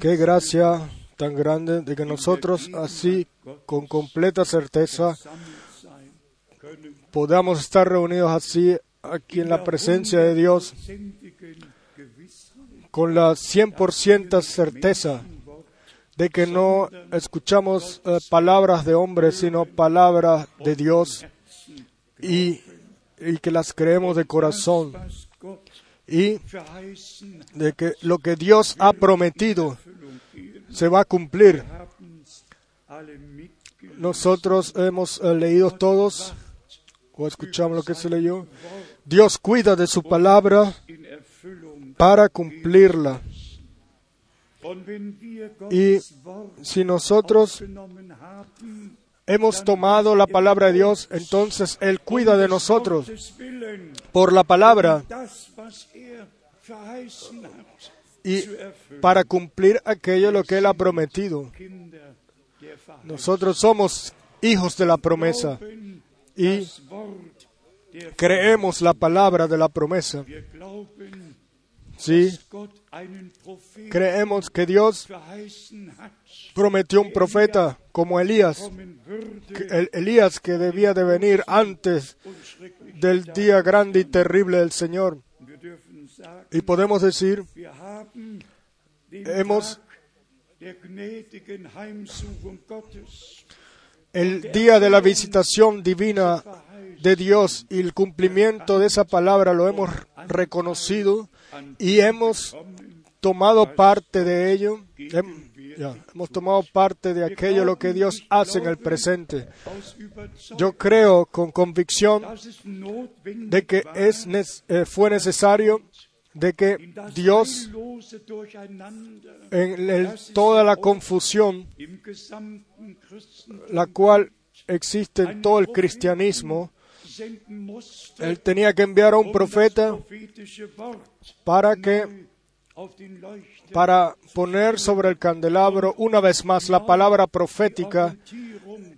Qué gracia tan grande de que nosotros así, con completa certeza, podamos estar reunidos así aquí en la presencia de Dios con la 100% certeza de que no escuchamos eh, palabras de hombres, sino palabras de Dios y, y que las creemos de corazón y de que lo que Dios ha prometido se va a cumplir. Nosotros hemos eh, leído todos o escuchamos lo que se leyó. Dios cuida de su palabra para cumplirla. Y si nosotros hemos tomado la palabra de Dios, entonces Él cuida de nosotros por la palabra y para cumplir aquello lo que Él ha prometido. Nosotros somos hijos de la promesa y creemos la palabra de la promesa. Sí, creemos que Dios prometió un profeta como Elías, el Elías que debía de venir antes del día grande y terrible del Señor. Y podemos decir, hemos el día de la visitación divina de Dios y el cumplimiento de esa palabra lo hemos reconocido y hemos tomado parte de ello. hemos tomado parte de aquello lo que Dios hace en el presente. Yo creo con convicción de que es, eh, fue necesario de que Dios en toda la confusión la cual existe en todo el cristianismo, él tenía que enviar a un profeta para que para poner sobre el candelabro una vez más la palabra profética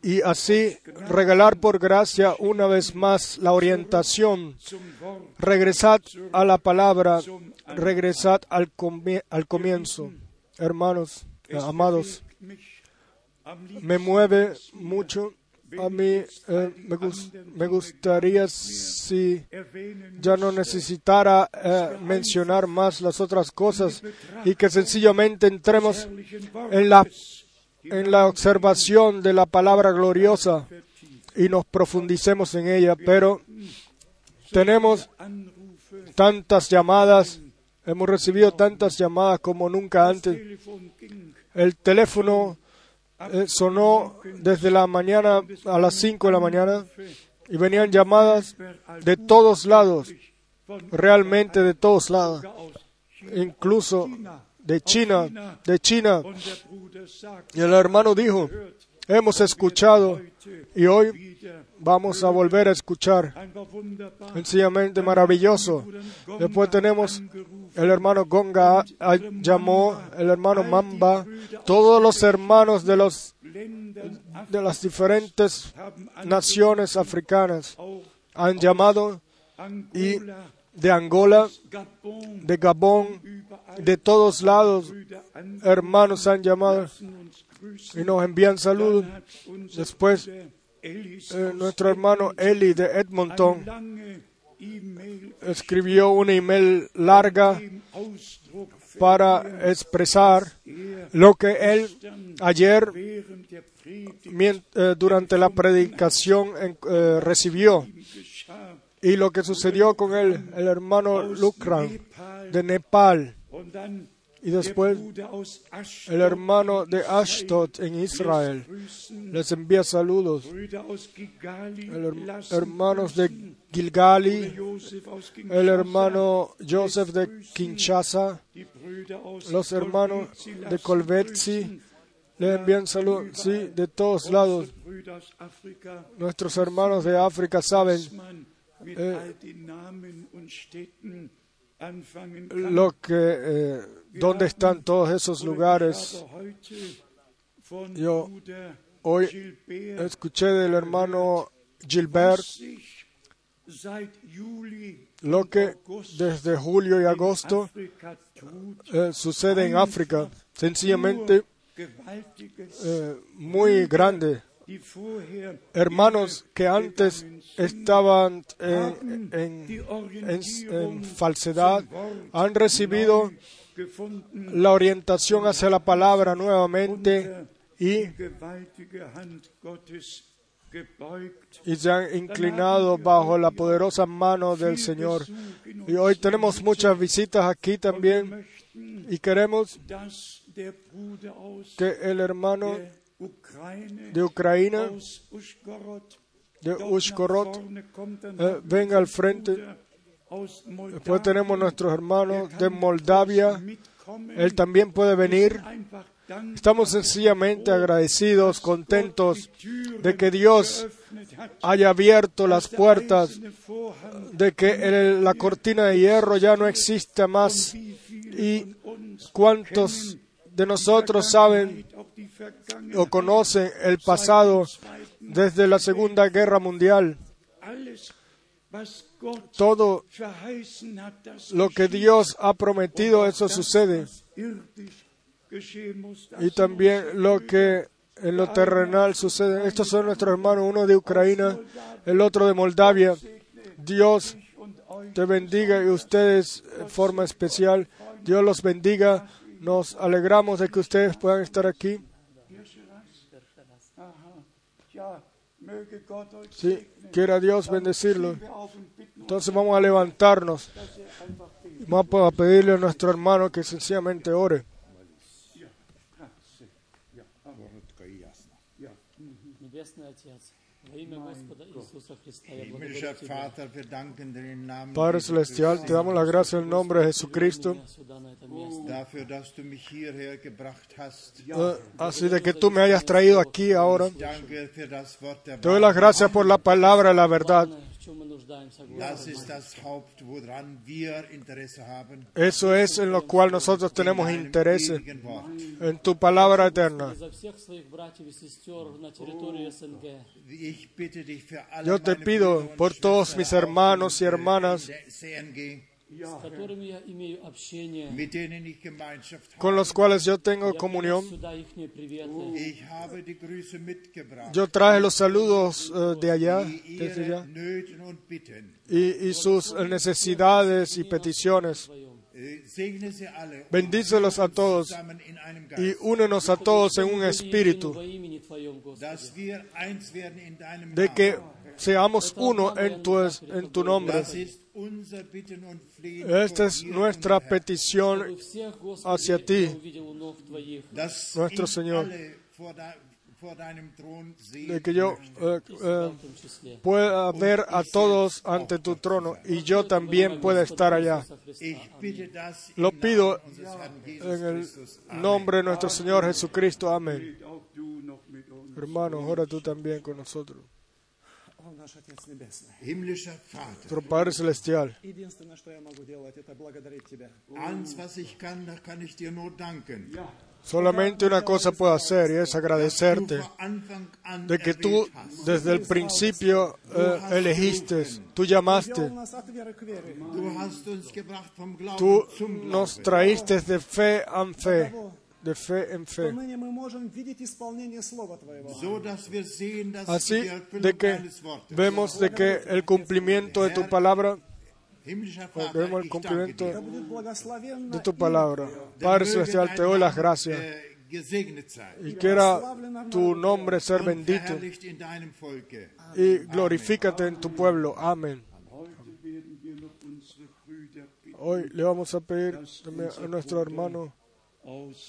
y así regalar por gracia una vez más la orientación. Regresad a la palabra, regresad al, al comienzo. Hermanos, amados, me mueve mucho a mí eh, me, gustaría si ya no necesitara eh, mencionar más las otras cosas y que sencillamente entremos en la, en la observación de la palabra gloriosa y nos profundicemos en ella, pero tenemos tantas llamadas, hemos recibido tantas llamadas como nunca antes. El teléfono eh, sonó desde la mañana a las 5 de la mañana y venían llamadas de todos lados, realmente de todos lados, incluso de China, de China. Y el hermano dijo, hemos escuchado y hoy vamos a volver a escuchar. Sencillamente maravilloso. Después tenemos el hermano Gonga llamó, el hermano Mamba, todos los hermanos de los de las diferentes naciones africanas han llamado y de Angola, de Gabón, de todos lados, hermanos han llamado y nos envían saludos. Después, eh, nuestro hermano Eli de Edmonton escribió una email larga para expresar lo que él ayer eh, durante la predicación eh, recibió y lo que sucedió con él, el hermano Lukran de Nepal y después el hermano de Ashdod en Israel les envía saludos. hermanos de Gilgali, el hermano Joseph de Kinshasa, los hermanos de Colvetzi, le envían saludos, sí, de todos lados. Nuestros hermanos de África saben eh, lo que, eh, dónde están todos esos lugares. Yo hoy escuché del hermano Gilbert lo que desde julio y agosto eh, sucede en África. Sencillamente eh, muy grande. Hermanos que antes estaban en- en falsedad han recibido la orientación hacia la palabra nuevamente y, y se han inclinado bajo la poderosa mano del Señor. Y hoy tenemos muchas visitas aquí también y queremos que el hermano de Ucrania, de Ushkorot, eh, venga al frente. Después tenemos nuestros hermanos de Moldavia. Él también puede venir. Estamos sencillamente agradecidos, contentos de que Dios haya abierto las puertas, de que la cortina de hierro ya no exista más. Y cuántos de nosotros saben o conocen el pasado desde la Segunda Guerra Mundial. Todo lo que Dios ha prometido, eso sucede. Y también lo que en lo terrenal sucede. Estos son nuestros hermanos, uno de Ucrania, el otro de Moldavia. Dios te bendiga y ustedes de forma especial. Dios los bendiga. Nos alegramos de que ustedes puedan estar aquí. Sí, quiera Dios bendecirlo. Entonces vamos a levantarnos. Vamos a pedirle a nuestro hermano que sencillamente ore. Padre Celestial, te damos la gracia en el nombre de Jesucristo. Ah, así de que tú me hayas traído aquí ahora. Te doy las gracias por la palabra, la verdad. Eso es en lo cual nosotros tenemos interés en tu palabra eterna. Yo te pido por todos mis hermanos y hermanas con los cuales yo tengo comunión. Yo traje los saludos э, de allá, desde allá. y, y sus necesidades y peticiones. Bendícelos a todos. Y únenos a todos en un espíritu. de que seamos uno en tu, en tu nombre. Esta es nuestra petición hacia ti, nuestro Señor, de que yo eh, eh, pueda ver a todos ante tu trono y yo también pueda estar allá. Lo pido en el nombre de nuestro Señor Jesucristo. Amén. Hermanos, ora tú también con nosotros. Nuestro Padre Celestial. Solamente una cosa puedo hacer y es agradecerte de que tú desde el principio eh, elegiste, tú llamaste, tú nos traíste de fe a fe de fe en fe. Así de que vemos de que el cumplimiento de tu palabra pues vemos el cumplimiento de tu palabra. Padre Celestial, te doy las gracias. Y quiera tu nombre ser bendito. Y glorifícate en tu pueblo. Amén. Hoy le vamos a pedir a nuestro hermano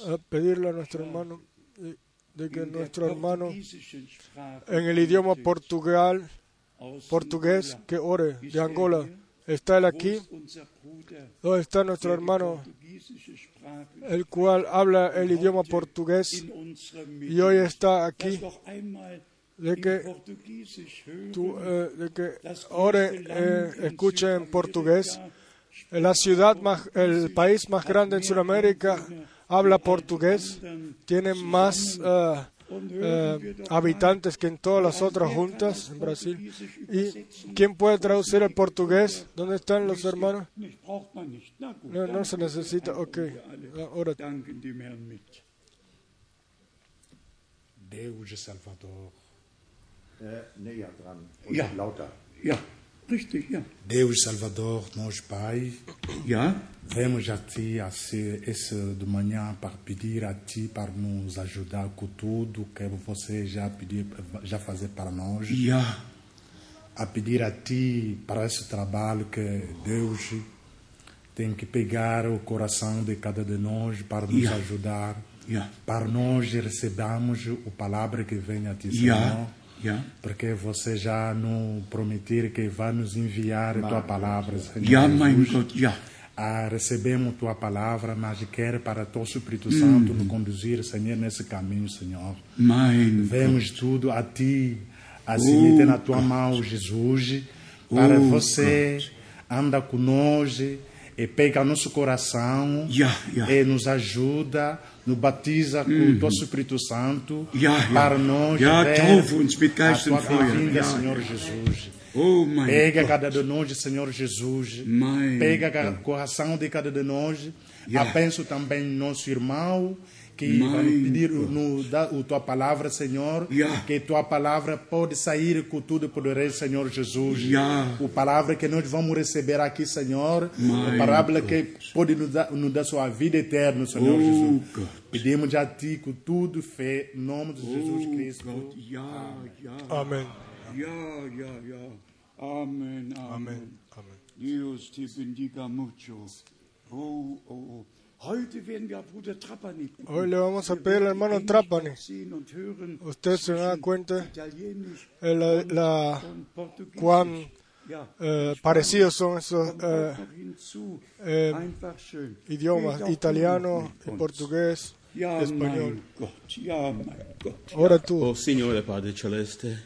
a pedirle a nuestro hermano y- de que nuestro hermano en el idioma portugal, portugués que ore de Angola. ¿Está él aquí? ¿Dónde está nuestro hermano, el cual habla el idioma portugués y hoy está aquí? De que tú, eh, de que ore, eh, escuche en portugués. La ciudad más, el país más grande en Sudamérica habla portugués, tiene más eh, eh, habitantes que en todas las otras juntas en Brasil. ¿Y quién puede traducir el portugués? ¿Dónde están los hermanos? No, no se necesita. Ok. Ahora. Deus Salvador. Näher dran. Ja. Richtig, ja. Deus Salvador, nosso Pai, Ja, vemos a Ti esse de manhã para pedir a Ti para nos ajudar com tudo que você já pediu, já fazer para nós. ja, A pedir a Ti para esse trabalho que Deus tem que pegar o coração de cada de nós para nos Ja. ajudar. ja, Para nós recebermos a palavra que vem a Ti, Senhor. ja. Porque você já nos prometeu que vai nos enviar a tua palavra, Senhor. Mein Jesus. Gott, ja. Ah, recebemos tua palavra, mas quer para teu Espírito Santo nos conduzir, Senhor, nesse caminho, Senhor. Vemos tudo a ti, assim tem na tua mão, Jesus, para Oh, você anda conosco e pega nosso coração Ja, ja. e nos ajuda, nos batiza com o teu Espírito Santo ja. para nós Ja, ver a tua und Feuer. vinda, Ja, Senhor. Jesus. Oh, Pega Gott. cada de nós, Senhor Jesus. Mein Pega o coração de cada de nós. Yeah. Abenço também nosso irmão que Mein vai nos pedir no, da, a tua palavra, Senhor. Yeah. Que tua palavra pode sair com tudo poderoso, Senhor Jesus. Yeah. A palavra que nós vamos receber aqui, Senhor. Mein a palavra que pode nos dar, nos dar sua vida eterna, Senhor Oh, Jesus. Gott. Pedimos a ti com tudo fé, em nome de Jesus Oh Cristo. Ja. Amen, Amen. Amén. Amén. Dios te bendiga mucho. Oh, oh, oh. Hoy le vamos a pedir al hermano Trapani. Usted se da cuenta la, cuán eh, parecidos son esos eh, eh, idiomas, italiano, portugués, español. Ahora tú. Oh Signore Padre Celeste,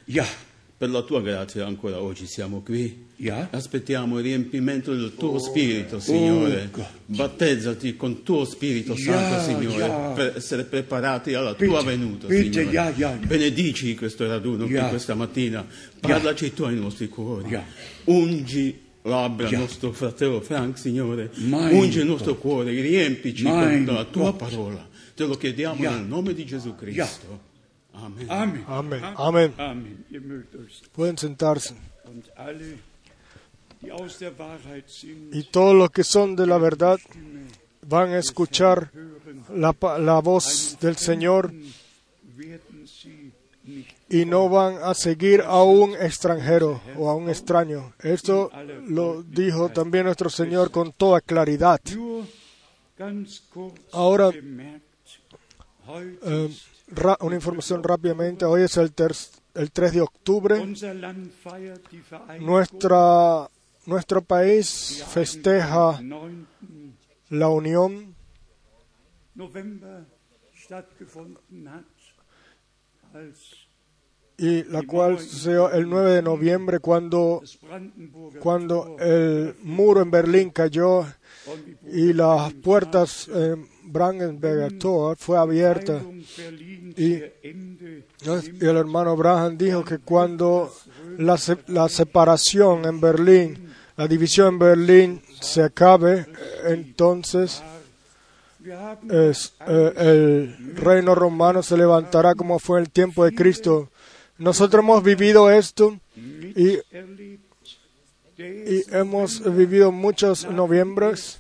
per la tua grazia ancora oggi siamo qui. ja, Aspettiamo il riempimento del tuo Spirito, Signore. God. Battezzati con tuo Spirito Ja, Santo, Signore, ja. per essere preparati alla Bitte, tua venuta, bitte, Signore. Benedici questo raduno qui questa mattina. Parlaci tu ai nostri cuori. Ungi labbra nostro fratello Frank, Signore. Mein Ungi il nostro cuore, riempici Mein con la tua parola. Te lo chiediamo nel nome di Gesù Cristo. Amén. Amén. Euch Pueden sentarse. Y todos los que son de la verdad van a escuchar la, la voz del Señor y no van a seguir a un extranjero o a un extraño. Esto lo dijo también nuestro Señor con toda claridad. Ahora, Eh, una información rápidamente. Hoy es el, el 3 de octubre. Nuestra, nuestro país festeja 9. la unión y la cual sucedió el 9 de noviembre cuando, cuando el muro en Berlín cayó y las puertas en Brandenburger Tor fue abierta. Y- el hermano Branham dijo que cuando la, la separación en Berlín, la división en Berlín se acabe, entonces es, eh, el reino romano se levantará como fue en el tiempo de Cristo. Nosotros hemos vivido esto y, y hemos vivido muchos noviembres.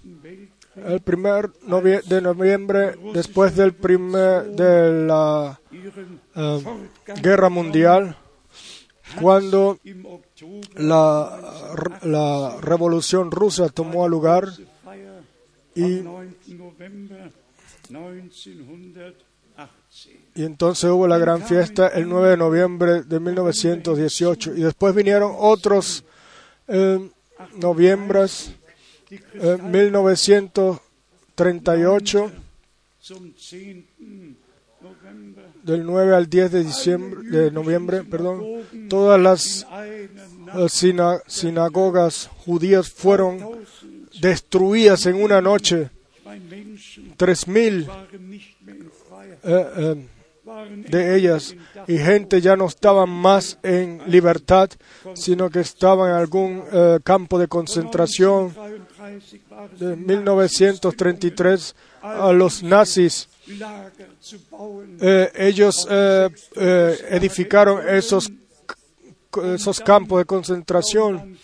El primer de noviembre, después del primer de la eh, guerra mundial, cuando la, la revolución rusa tomó lugar y, am 9. November 1918. y entonces hubo la gran fiesta el 9 de noviembre de 1918 y después vinieron otros eh, noviembres eh, 1938 zum 10. November del 9 al 10 de diciembre de noviembre perdón todas las eh, sina- sinagogas judías fueron destruidas en una noche Nacht Menschen 3000 waren nicht mehr in Freiheit, eh, eh, de ellas y gente ya no estaba más en libertad, sino que estaba en algún eh, campo de concentración. De 1933 a los nazis, eh, ellos eh, eh, edificaron esos, esos campos de concentración.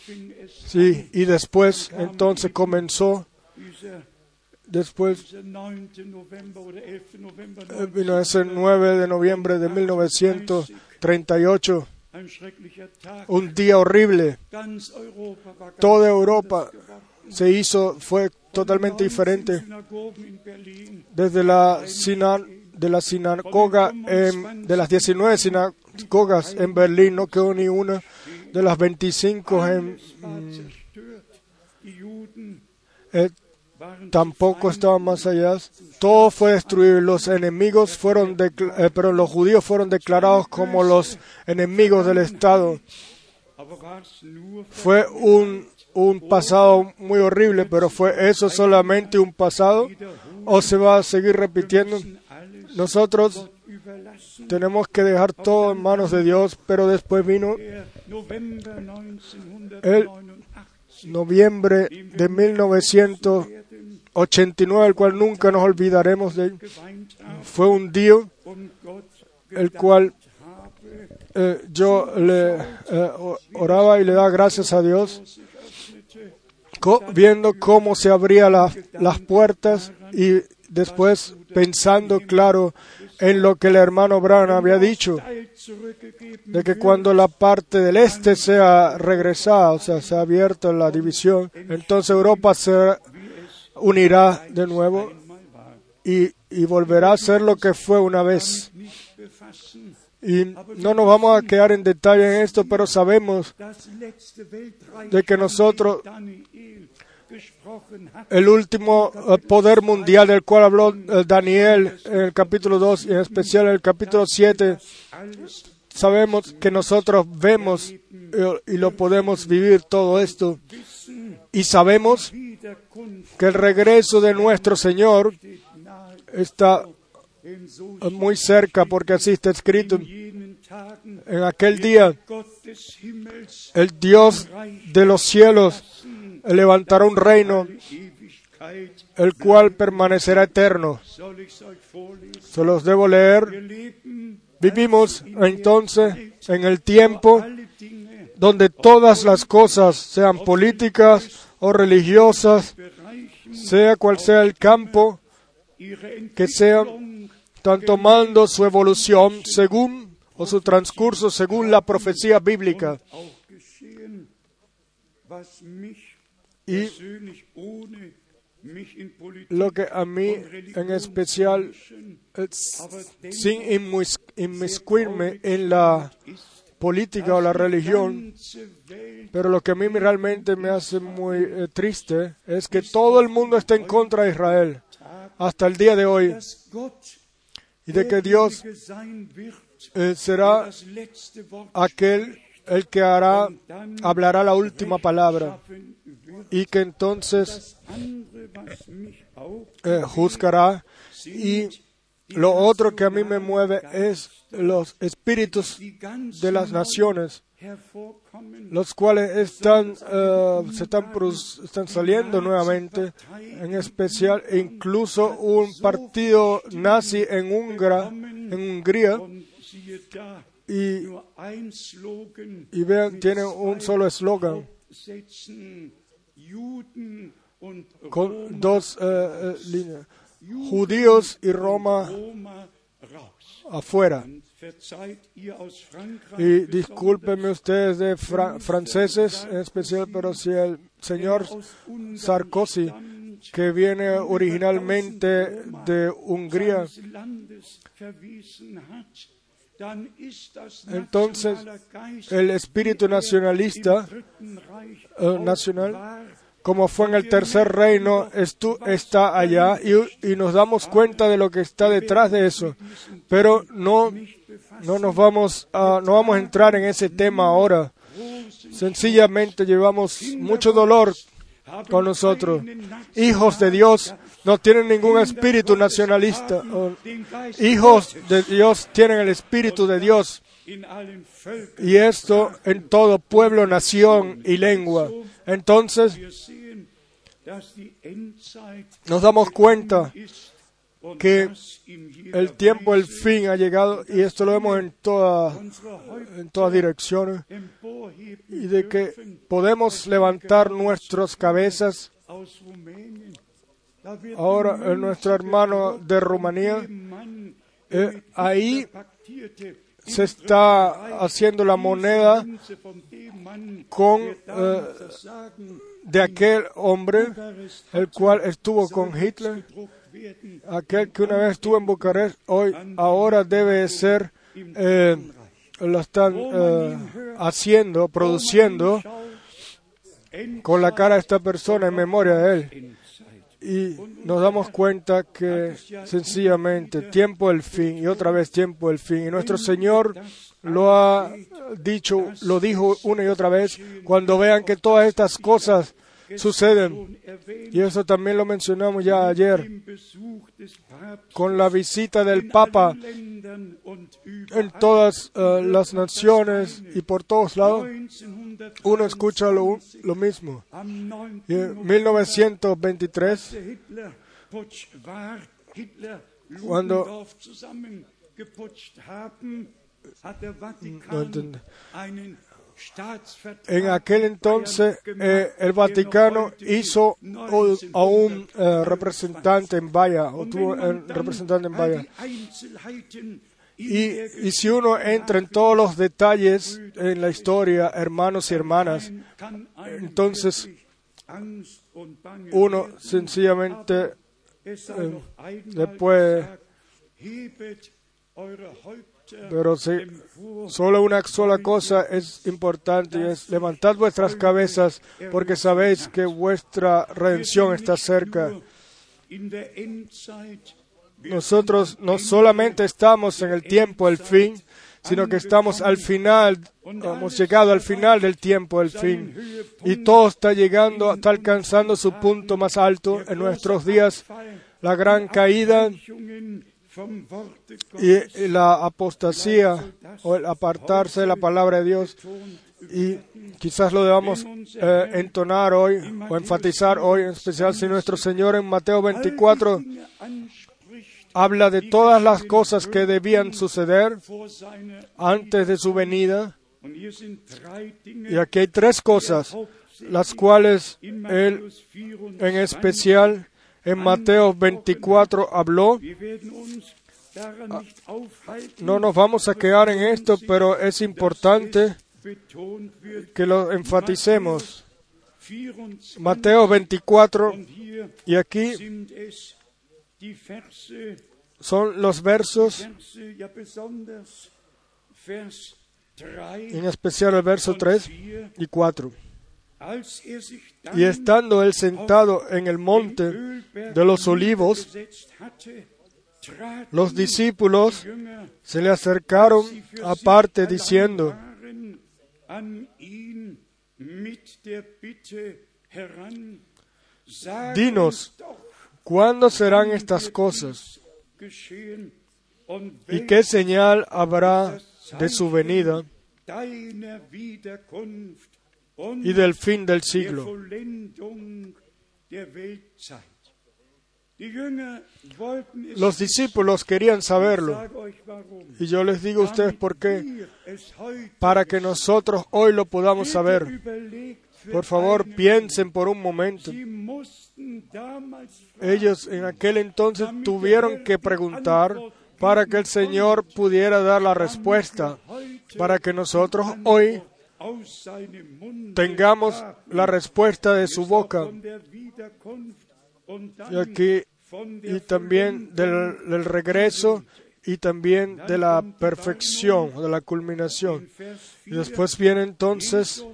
Sí, y después entonces comenzó Después vino ese 9 de noviembre de 1938, un día horrible. Toda Europa se hizo, fue totalmente diferente. Desde la, de la sinagoga, en, de las 19 sinagogas en Berlín, no quedó ni una. De las 25 en, mm, eh, tampoco estaba más allá. Todo fue destruido. Los enemigos fueron, eh, pero los judíos fueron declarados como los enemigos del Estado. Fue un, un pasado muy horrible, pero fue eso solamente un pasado o se va a seguir repitiendo. Nosotros tenemos que dejar todo en manos de Dios, pero después vino el noviembre de 1989, el cual nunca nos olvidaremos de él. Fue un día el cual eh, yo le eh, oraba y le daba gracias a Dios, viendo cómo se abrían la, las puertas y después pensando, claro, en lo que el hermano Brown había dicho, de que cuando la parte del este sea regresada, o sea, se ha abierto la división, entonces Europa se unirá de nuevo y, y volverá a ser lo que fue una vez. Y no nos vamos a quedar en detalle en esto, pero sabemos de que nosotros, el último eh, poder mundial del cual habló eh, Daniel en el capítulo 2 y en especial en el capítulo 7, sabemos que nosotros vemos eh, y lo podemos vivir todo esto. Y sabemos que el regreso de nuestro Señor está muy cerca porque así está escrito. En aquel día, el Dios de los cielos levantará un reino el cual permanecerá eterno. Se los debo leer. Vivimos entonces en el tiempo donde todas las cosas, sean políticas o religiosas, sea cual sea el campo, que sean están tomando su evolución según o su transcurso según la profecía bíblica. Y lo que a mí en especial, sin inmiscuirme en la política o la religión, pero lo que a mí realmente me hace muy eh, triste es que todo el mundo está en contra de Israel hasta el día de hoy. y de que Dios eh, será aquel el que hará, hablará la última palabra y que entonces eh, juzgará. Y lo otro que a mí me mueve es los espíritus de las naciones, los cuales están, eh, se están, están saliendo nuevamente, en especial incluso un partido nazi en, Hungría, y, y vean, tiene un solo eslogan con dos eh, líneas, judíos y Roma afuera. Y discúlpenme ustedes de franceses en especial, pero si el señor Sarkozy, que viene originalmente de Hungría, entonces el espíritu nacionalista eh, nacional como fue en el tercer reino, está allá y, nos damos cuenta de lo que está detrás de eso. Pero no, no nos vamos a, no vamos a entrar en ese tema ahora. Sencillamente llevamos mucho dolor con nosotros. Hijos de Dios no tienen ningún espíritu nacionalista. Hijos de Dios tienen el espíritu de Dios. Y esto en todo pueblo, nación y lengua. Entonces nos damos cuenta que el tiempo, el fin ha llegado y esto lo vemos en todas en todas direcciones y de que podemos levantar nuestras cabezas. Ahora nuestro hermano de Rumanía, eh, ahí se está haciendo la moneda con eh, de aquel hombre el cual estuvo con Hitler, aquel que una vez estuvo en Bucarest, hoy ahora debe ser eh, lo están eh, haciendo, produciendo con la cara de esta persona en memoria de él. Y nos damos cuenta que sencillamente tiempo el fin y otra vez tiempo el fin. Y nuestro Señor lo ha dicho, lo dijo una y otra vez, cuando vean que todas estas cosas suceden. Y eso también lo mencionamos ya ayer, con la visita del Papa en todas eh, las naciones y por todos lados, uno escucha lo, lo mismo. Y en 1923, cuando. En aquel entonces eh, el Vaticano hizo a un eh, representante en Vaya, o tuvo un representante en Vaya. Y, si uno entra en todos los detalles en la historia, hermanos y hermanas, entonces uno sencillamente eh, pero si solo una sola cosa es importante y es levantad vuestras cabezas porque sabéis que vuestra redención está cerca. Nosotros no solamente estamos en el tiempo, el fin, sino que estamos al final, hemos llegado al final del tiempo, el fin. Y todo está llegando, está alcanzando su punto más alto en nuestros días. La gran caída y la apostasía o el apartarse de la palabra de Dios. Y quizás lo debamos eh, entonar hoy o enfatizar hoy, en especial si nuestro Señor en Mateo 24 habla de todas las cosas que debían suceder antes de su venida. Y aquí hay tres cosas, las cuales Él en especial en Mateo 24 habló. No nos vamos a quedar en esto, pero es importante que lo enfaticemos. Mateo 24, y aquí son los versos, en especial el verso 3 y 4. Y estando él sentado en el monte de los olivos, los discípulos se le acercaron aparte diciendo, Dinos, ¿cuándo serán estas cosas? ¿Y qué señal habrá de su venida y del fin del siglo? Los discípulos querían saberlo. Y yo les digo a ustedes por qué. Para que nosotros hoy lo podamos saber. Por favor, piensen por un momento. Ellos en aquel entonces tuvieron que preguntar para que el Señor pudiera dar la respuesta, para que nosotros hoy tengamos la respuesta de su boca. Y aquí, y también del, regreso y también de la perfección, de la culminación. Y después viene entonces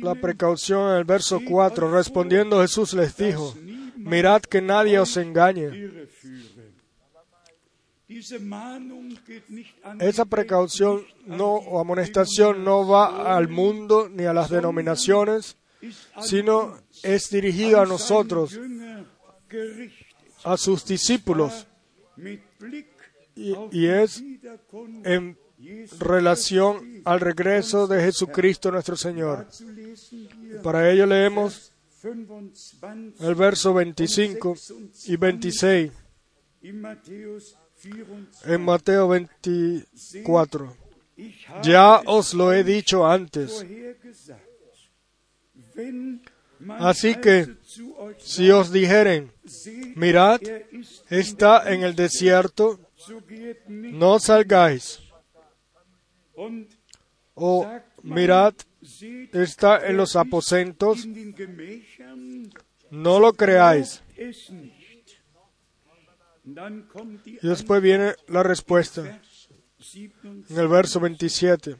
la precaución en el verso 4. Respondiendo Jesús les dijo, mirad que nadie os engañe. Esa precaución no, o amonestación no va al mundo ni a las denominaciones, sino es dirigido a nosotros, a sus discípulos, y, y es en relación al regreso de Jesucristo nuestro Señor. Para ello leemos el verso 25 y 26 en Mateo 24. Ya os lo he dicho antes. Así que si os dijeren, mirad, está en el desierto, no salgáis. O mirad, está en los aposentos, no lo creáis. Y después viene la respuesta en el verso 27.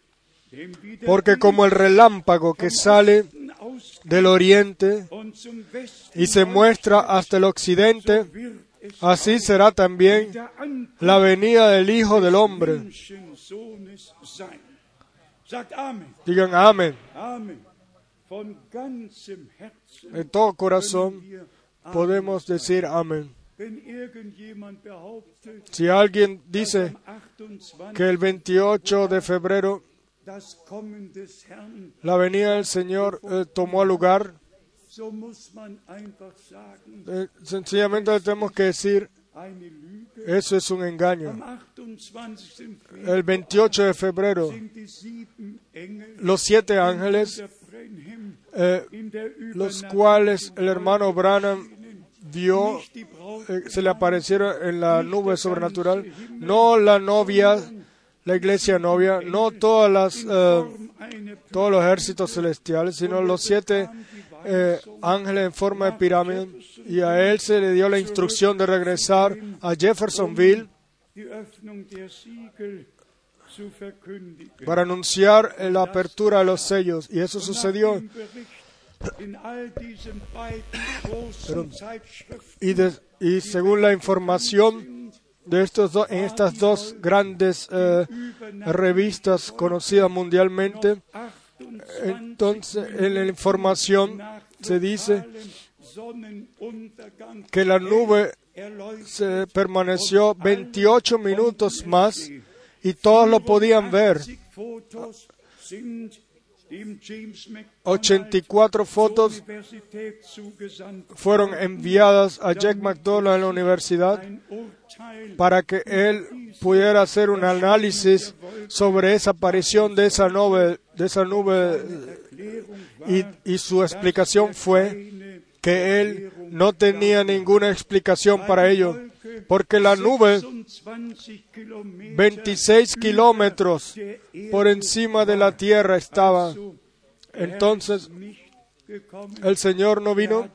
Porque como el relámpago que sale del oriente y se muestra hasta el occidente, así será también la venida del Hijo del Hombre. Digan amén. En todo corazón podemos decir amén. Si alguien dice que el 28 de febrero la venida del Señor eh, tomó lugar, eh, sencillamente tenemos que decir, eso es un engaño. El 28 de febrero, los siete ángeles, eh, los cuales el hermano Branham vio, eh, se le aparecieron en la nube sobrenatural, no la novia, la iglesia novia, no todas las, eh, todos los ejércitos celestiales, sino los siete eh, ángeles en forma de pirámide, y a él se le dio la instrucción de regresar a Jeffersonville para anunciar la apertura de los sellos, y eso sucedió. Y, de- y según la información de estos do- en estas dos grandes eh, revistas conocidas mundialmente, entonces en la información se dice que la nube se permaneció 28 minutos más y todos lo podían ver. 84 fotos fueron enviadas a Jack McDonald en la universidad para que él pudiera hacer un análisis sobre esa aparición de esa nube, de esa nube y, y su explicación fue que él no tenía ninguna explicación para ello, porque la nube 26 kilómetros por encima de la tierra estaba. Entonces el Señor no vino,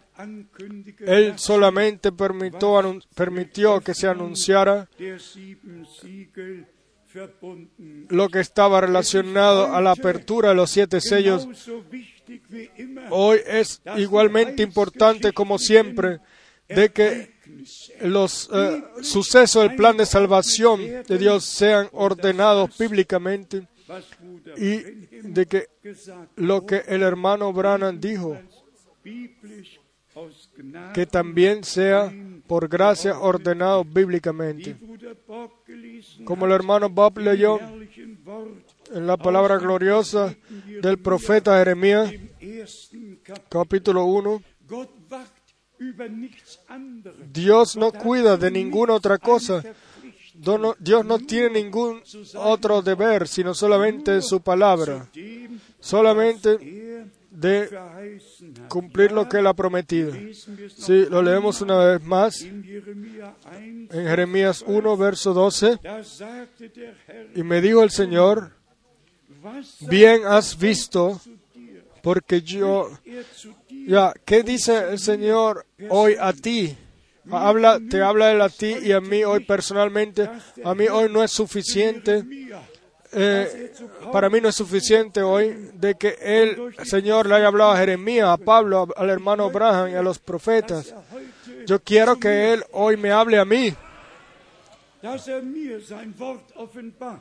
Él solamente permitió, que se anunciara lo que estaba relacionado a la apertura de los siete sellos. Hoy es igualmente importante como siempre de que los eh, sucesos del plan de salvación de Dios sean ordenados bíblicamente y de que lo que el hermano Branham dijo, que también sea por gracia ordenado bíblicamente. Como el hermano Bob leyó en la palabra gloriosa del profeta Jeremías, capítulo 1, Dios no cuida de ninguna otra cosa. Dios no tiene ningún otro deber, sino solamente su palabra. Solamente de cumplir lo que Él ha prometido. Si lo leemos una vez más en Jeremías 1, verso 12. Y me dijo el Señor, bien has visto, porque yo... Ya, ¿qué dice el Señor hoy a ti? Habla, te habla Él a ti y a mí hoy personalmente. A mí hoy no es suficiente. eh, para mí no es suficiente hoy de que el Señor le haya hablado a Jeremías, a Pablo, al hermano Abraham y a los profetas. Yo quiero que Él hoy me hable a mí,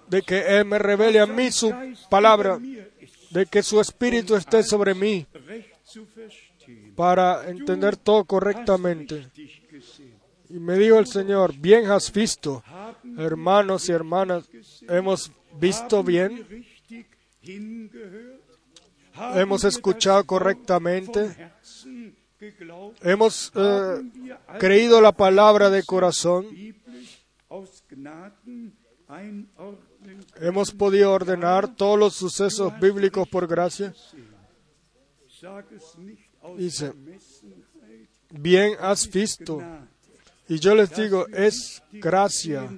de que Él me revele a mí su palabra, de que su espíritu esté sobre mí, para entender todo correctamente. Y me dijo el Señor, bien has visto, hermanos y hermanas, hemos visto bien, hemos escuchado correctamente, hemos eh, creído la palabra de corazón, hemos podido ordenar todos los sucesos bíblicos por gracia. Dice, bien has visto. Y yo les digo, es gracia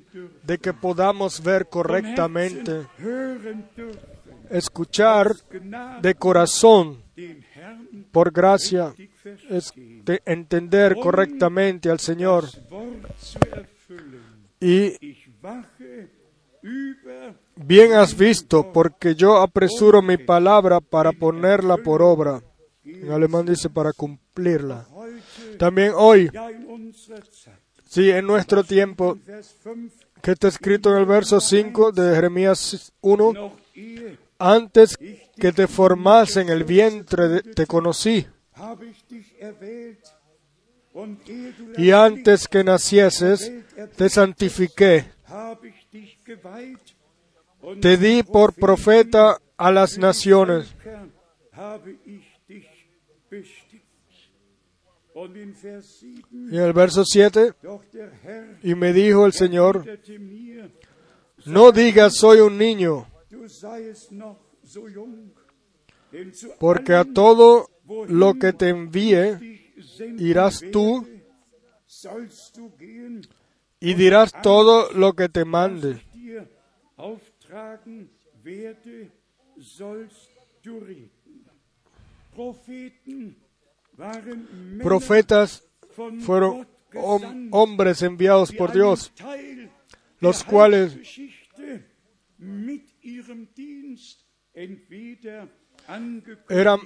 de que podamos ver correctamente, escuchar de corazón, por gracia, richtig es verstehen. de entender correctamente al Señor. Y bien has visto, porque yo apresuro mi palabra para ponerla por obra. En alemán dice para cumplirla. También hoy, sí, en nuestro tiempo, Vers 5, que está escrito en el verso 5 de Jeremías 1, noch ehe antes que te formase en el vientre te conocí, y antes que nacieses te santifiqué, te di por profeta a las naciones. Völkern habe ich dich bestimmt. Und in Vers 7, Y en el verso 7, doch der Herr y me dijo el Señor, no digas soy un niño, porque a todo lo que te envíe irás tú y dirás todo lo que te mande. Profetas fueron hom- hombres enviados por Dios, los cuales eran,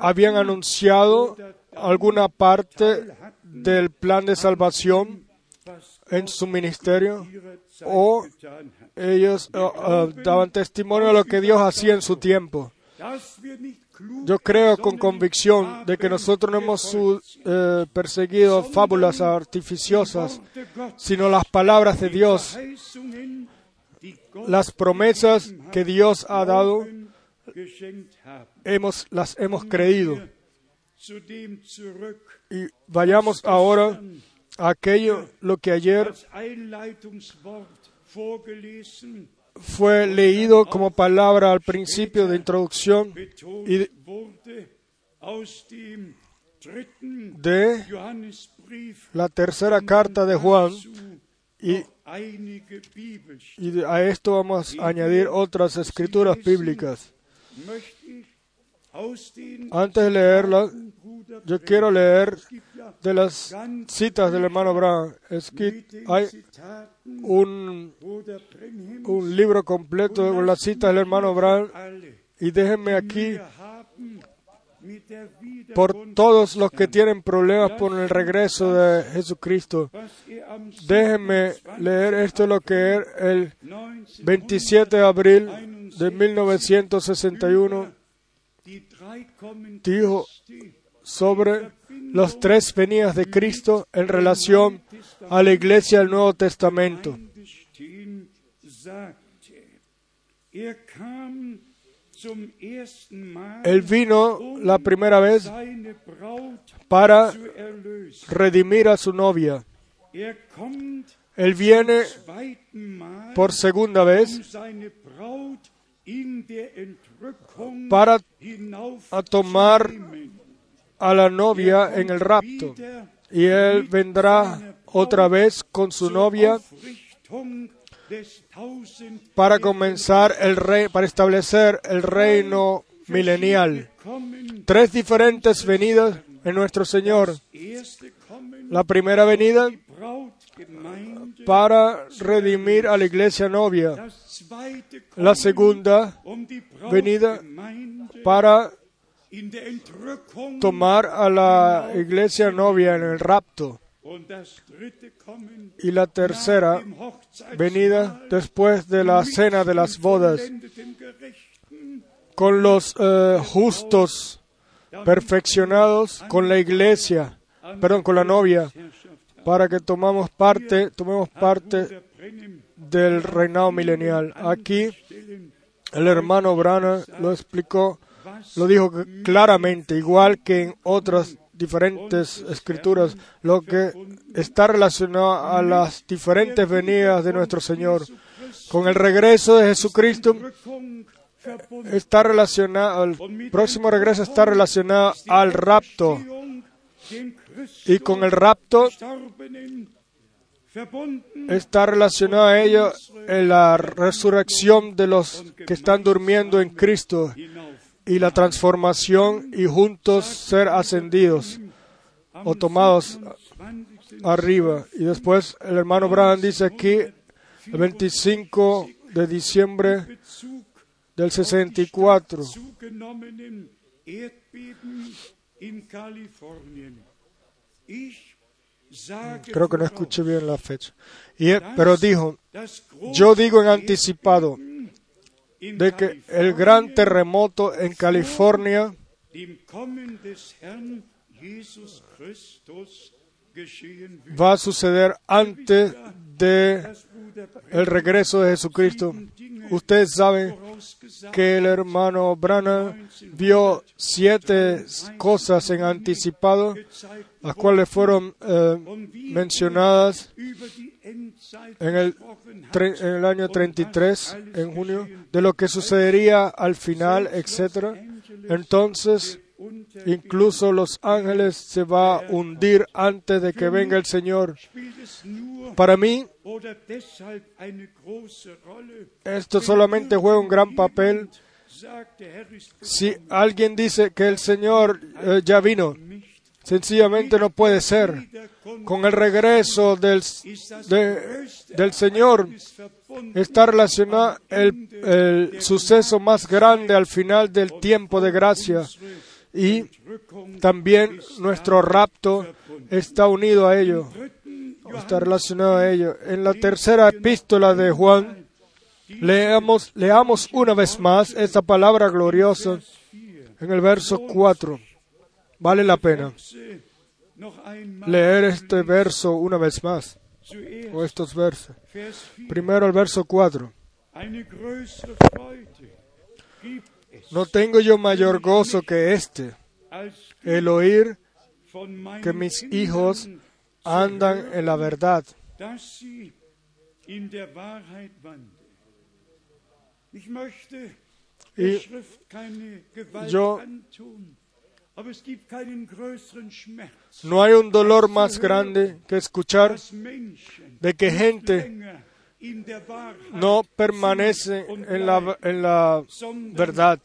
habían anunciado alguna parte del plan de salvación en su ministerio o. ellos eh, eh, daban testimonio de lo que Dios hacía en su tiempo. Yo creo con convicción de que nosotros no hemos eh, perseguido fábulas artificiosas, sino las palabras de Dios, las promesas que Dios ha dado, hemos, las hemos creído. Y vayamos ahora a aquello lo que ayer fue leído como palabra al principio de introducción y de- la tercera carta de Juan y, y a esto vamos a añadir otras escrituras bíblicas. Antes de leerlas, yo quiero leer de las citas del hermano Brown. Es que hay un, un libro completo con las citas del hermano Brown y déjenme aquí por todos los que tienen problemas por el regreso de Jesucristo. Déjenme leer esto lo que es el 19 27 de abril de 1961 die drei kommen dijo sobre los tres venidas de Cristo en relación a la iglesia del Nuevo Testamento. Él vino la primera vez para redimir a su novia. Él viene por segunda vez para a tomar. A la novia en el rapto. Y él vendrá otra vez con su novia para comenzar el rey, para establecer el reino milenial. Tres diferentes venidas en nuestro Señor. La primera venida para redimir a la iglesia novia. La segunda venida para tomar a la iglesia novia en el rapto. Y la tercera venida después de la cena de las bodas. con los eh, justos perfeccionados con la iglesia, perdón, con la novia, para que tomamos parte, tomemos parte del reinado milenial. Aquí el hermano Brana lo explicó, lo dijo claramente, igual que en otras diferentes escrituras, lo que está relacionado a las diferentes venidas de nuestro Señor. Con el regreso de Jesucristo está relacionado, el próximo regreso está relacionado al rapto. Y con el rapto está relacionado a ello en la resurrección de los que están durmiendo en Cristo y la transformación y juntos ser ascendidos o tomados arriba. Y después el hermano Braham dice aquí, el 25 de diciembre del 64. Creo que no escuché bien la fecha. Y, pero dijo, yo digo en anticipado de que el gran terremoto en California va a suceder antes de el regreso de Jesucristo. Ustedes saben que el hermano Branham vio siete cosas en anticipado, las cuales fueron eh, mencionadas en el, en el año 33, en junio, de lo que sucedería al final, etc. Entonces, Incluso los ángeles se va a hundir antes de que venga el Señor. Para mí, esto solamente juega un gran papel. Si alguien dice que el Señor eh, ya vino. Sencillamente no puede ser. Con el regreso del, del Señor está relacionado el, el suceso más grande al final del tiempo de gracia. y también nuestro rapto está unido a ello, está relacionado a ello. En la tercera epístola de Juan, leamos, una vez más esta palabra gloriosa en el verso 4. Vale la pena leer este verso una vez más, o estos versos. Primero el verso 4. No tengo yo mayor gozo que este, el oír que mis hijos andan en la verdad. Y yo no hay un dolor más grande que escuchar de que gente no permanece en la, en la verdad,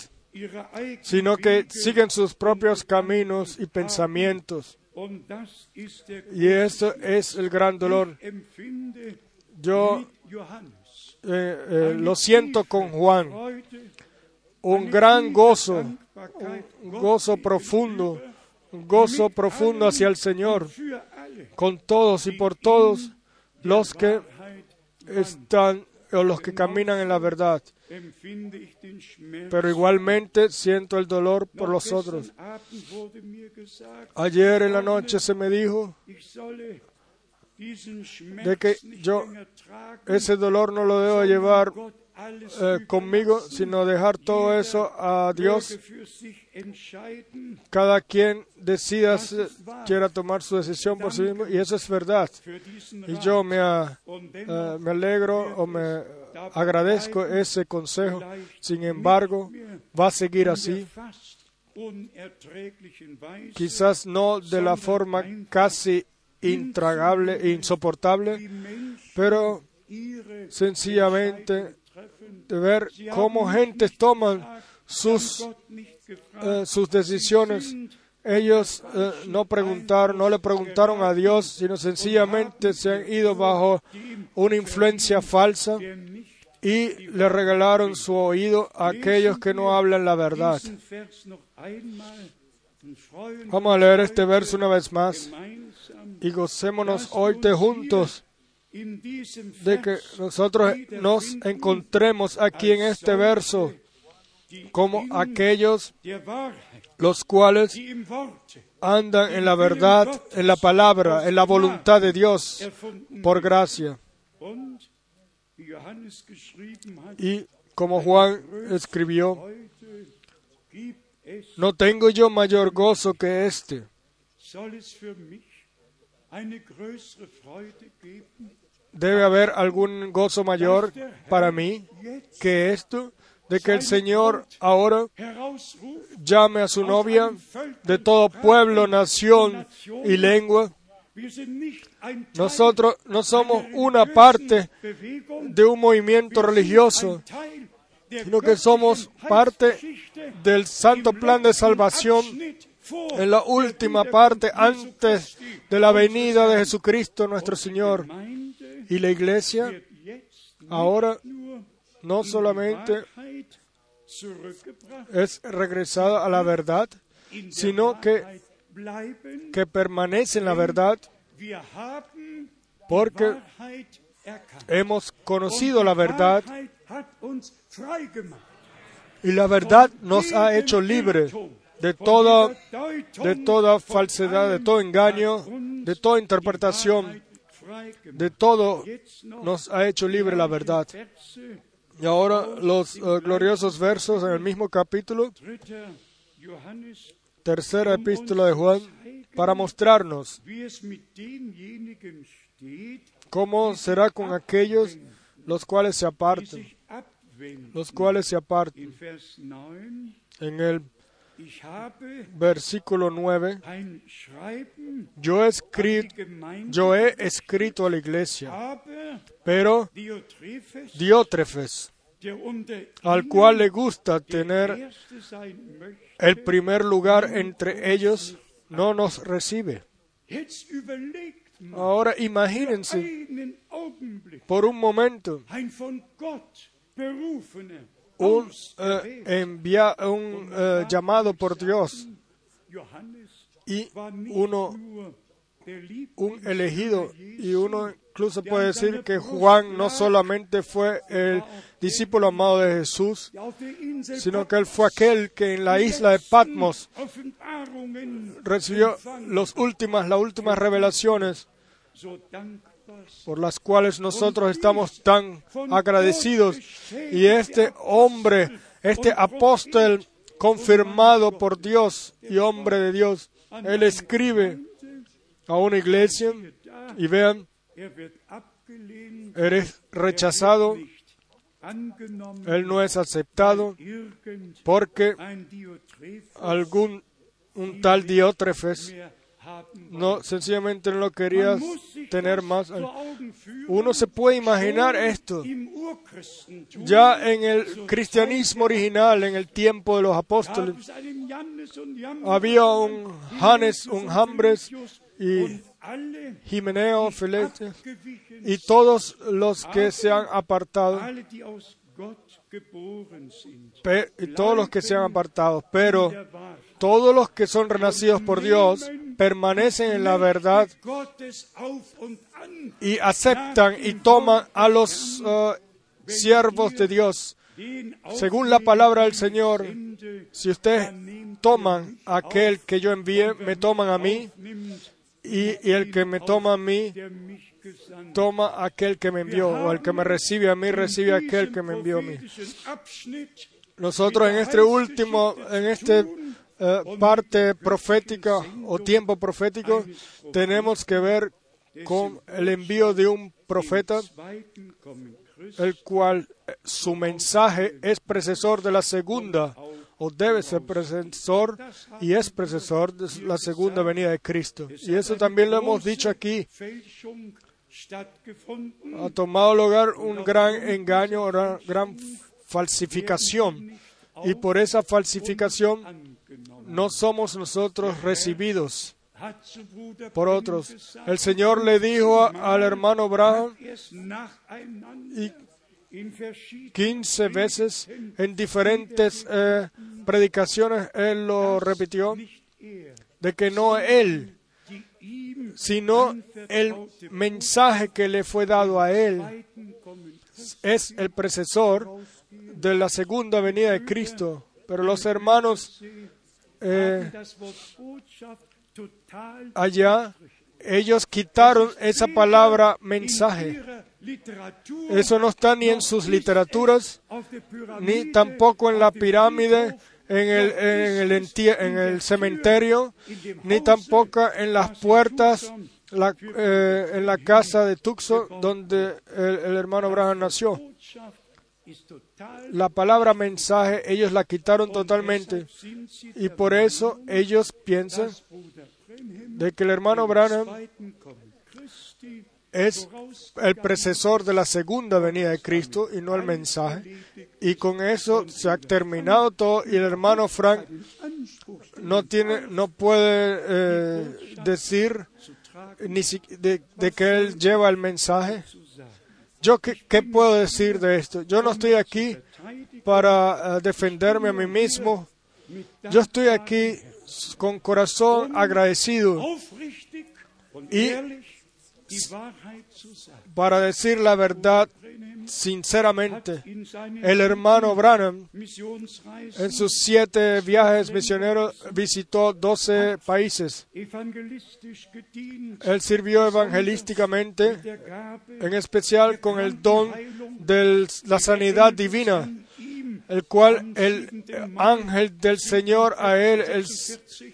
sino que siguen sus propios caminos y pensamientos. Y eso es el gran dolor. Yo eh, eh, lo siento con Juan. Un gran gozo, un gozo profundo, un gozo profundo hacia el Señor, con todos y por todos los que están o los que caminan en la verdad. Pero igualmente siento el dolor por los otros. Ayer en la noche se me dijo de que yo ese dolor no lo debo llevar eh, conmigo, sino dejar todo eso a Dios. Cada quien decida, quiera tomar su decisión por sí mismo, y eso es verdad. Y yo me, eh, me alegro o me agradezco ese consejo. Sin embargo, va a seguir así. Quizás no de la forma casi intragable e insoportable, pero sencillamente de ver cómo gentes toman sus, eh, sus decisiones. Ellos eh, no preguntaron, no le preguntaron a Dios, sino sencillamente se han ido bajo una influencia falsa y le regalaron su oído a aquellos que no hablan la verdad. Vamos a leer este verso una vez más y gocémonos hoy de juntos de que nosotros nos encontremos aquí en este verso como aquellos los cuales andan en la verdad, en la palabra, en la voluntad de Dios, por gracia. Y como Juan escribió, no tengo yo mayor gozo que este, debe haber algún gozo mayor para mí que esto, de que el Señor ahora llame a su novia de todo pueblo, nación y lengua. Nosotros no somos una parte de un movimiento religioso, sino que somos parte del santo plan de salvación en la última parte antes de la venida de Jesucristo nuestro Señor. Y la iglesia ahora no solamente es regresada a la verdad, sino que, que permanece en la verdad porque hemos conocido la verdad y la verdad nos ha hecho libre de toda, de toda falsedad, de todo engaño, de toda interpretación, de todo nos ha hecho libre la verdad. Y ahora los eh, gloriosos versos en el mismo capítulo, tercera epístola de Juan, para mostrarnos cómo será con aquellos los cuales se abwenden. los cuales se 9, En el versículo 9, ein Schreiben yo he, escrito, yo he escrito a la iglesia, pero Diótrefes, al cual le gusta tener el primer lugar entre ellos, no nos recibe. Ahora imagínense por un momento un, eh, auserwählter envia- un eh, llamado por Dios. Y uno un elegido y uno incluso puede decir que Juan no solamente fue el discípulo amado de Jesús, sino que él fue aquel que en la isla de Patmos recibió los últimas, las últimas revelaciones por las cuales nosotros estamos tan agradecidos. Y este hombre, este apóstol confirmado por Dios y hombre de Dios, él escribe a una iglesia y vean, er eres rechazado, él no es aceptado porque algún un tal Diótrefes no sencillamente no lo quería tener más. Uno se puede imaginar esto ya en el cristianismo original, en el tiempo de los apóstoles. Había un Janes, un Jambres y Jimeneo, Felete y todos los que se han apartado, pe- y todos los que se han apartado, pero todos los que son renacidos por Dios permanecen en la verdad y aceptan y toman a los eh, siervos de Dios. Según la palabra del Señor, si ustedes toman a aquel que yo envíe, me toman a mí, y, y el que me toma a mí, toma a aquel que me envió, o el que me recibe a mí, recibe a aquel que me envió a mí. Nosotros en este último, en este eh, parte profética o tiempo profético, tenemos que ver con el envío de un profeta, el cual eh, su mensaje es precesor de la segunda, o debe ser precesor y es precesor de la segunda venida de Cristo. Y eso también lo hemos dicho aquí. Ha tomado lugar un gran engaño, una gran falsificación. Y por esa falsificación no somos nosotros recibidos. Por otros. El Señor le dijo a- al hermano Abraham y 15 veces en diferentes eh, predicaciones él lo repitió de que no él sino el mensaje que le fue dado a él. Es el precesor de la segunda venida de Cristo. Pero los hermanos eh, allá, ellos quitaron esa palabra mensaje. Eso no está ni en sus literaturas, ni tampoco en la pirámide, en el, en el, cementerio, ni tampoco en las puertas, eh, en la casa de Tucson, donde el, el hermano Abraham nació. La palabra mensaje ellos la quitaron totalmente y por eso ellos piensan de que el hermano Branham es el precesor de la segunda venida de Cristo y no el mensaje. Y con eso se ha terminado todo y el hermano Frank no tiene, no puede eh, decir ni si- de, de que él lleva el mensaje. Yo qué, qué puedo decir de esto? Yo no estoy aquí para eh, defenderme a mí mismo. Yo estoy aquí con corazón agradecido Y- para decir la verdad sinceramente. El hermano Branham en sus siete viajes misioneros visitó 12 países. Él sirvió evangelísticamente, en especial con el don de la sanidad divina, el cual el ángel del Señor a él el,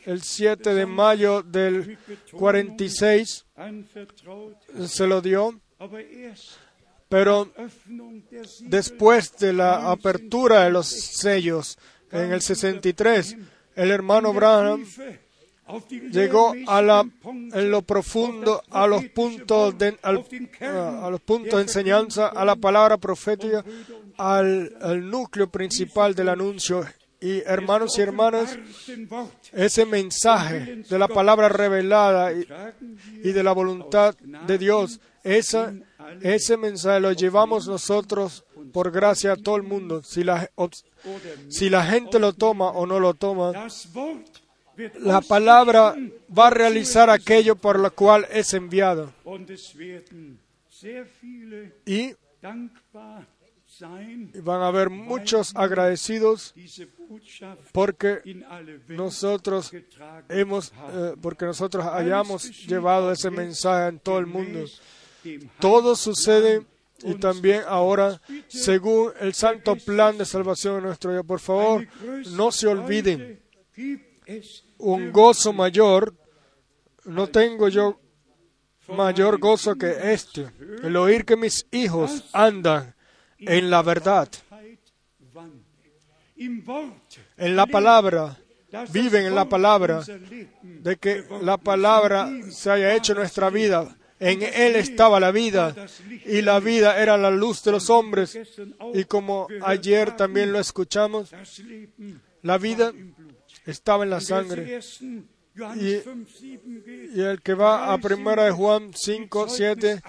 el 7 de mayo del 46 anvertraut, se lo dio, pero después de la apertura de los sellos en el 63, el hermano Branham llegó a la en lo profundo a los puntos de a los puntos de enseñanza a la palabra profética al, núcleo principal del anuncio. Y hermanos y hermanas ese mensaje de la palabra revelada y, y de la voluntad de Dios esa, ese mensaje lo llevamos nosotros por gracia a todo el mundo si la, si la gente lo toma o no lo toma la palabra va a realizar aquello por lo cual es enviado. Y van a haber muchos agradecidos Botschaft porque nosotros hemos, eh, porque nosotros hayamos llevado ese mensaje en todo el mundo. Todo sucede y también ahora según el santo plan de salvación de nuestro Dios. Por favor, no se olviden un gozo mayor. No tengo yo mayor gozo que este, el oír que mis hijos andan en la verdad, en la palabra, viven en la palabra, de que la palabra se haya hecho das nuestra vida. En Él estaba la vida y la vida era la luz de los hombres. Y como ayer también lo escuchamos, la vida estaba en la sangre. zuerst in Johannes Y- 5, 7 geht, Y el que va a primera de Juan 5, 7,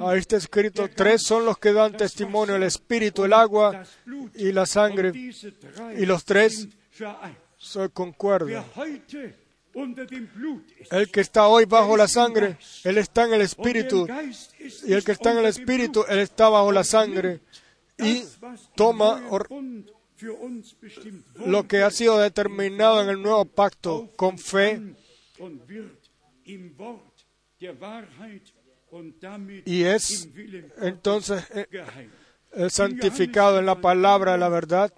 ahí está escrito, tres son los que dan testimonio, el espíritu, el agua y la sangre. Y los tres se concuerdan. El que está hoy bajo la sangre, él está en el espíritu. Y el que está en el espíritu, él está bajo la sangre. Y toma lo que ha sido determinado en el nuevo pacto con fe y es entonces eh, eh, santificado en la palabra de la verdad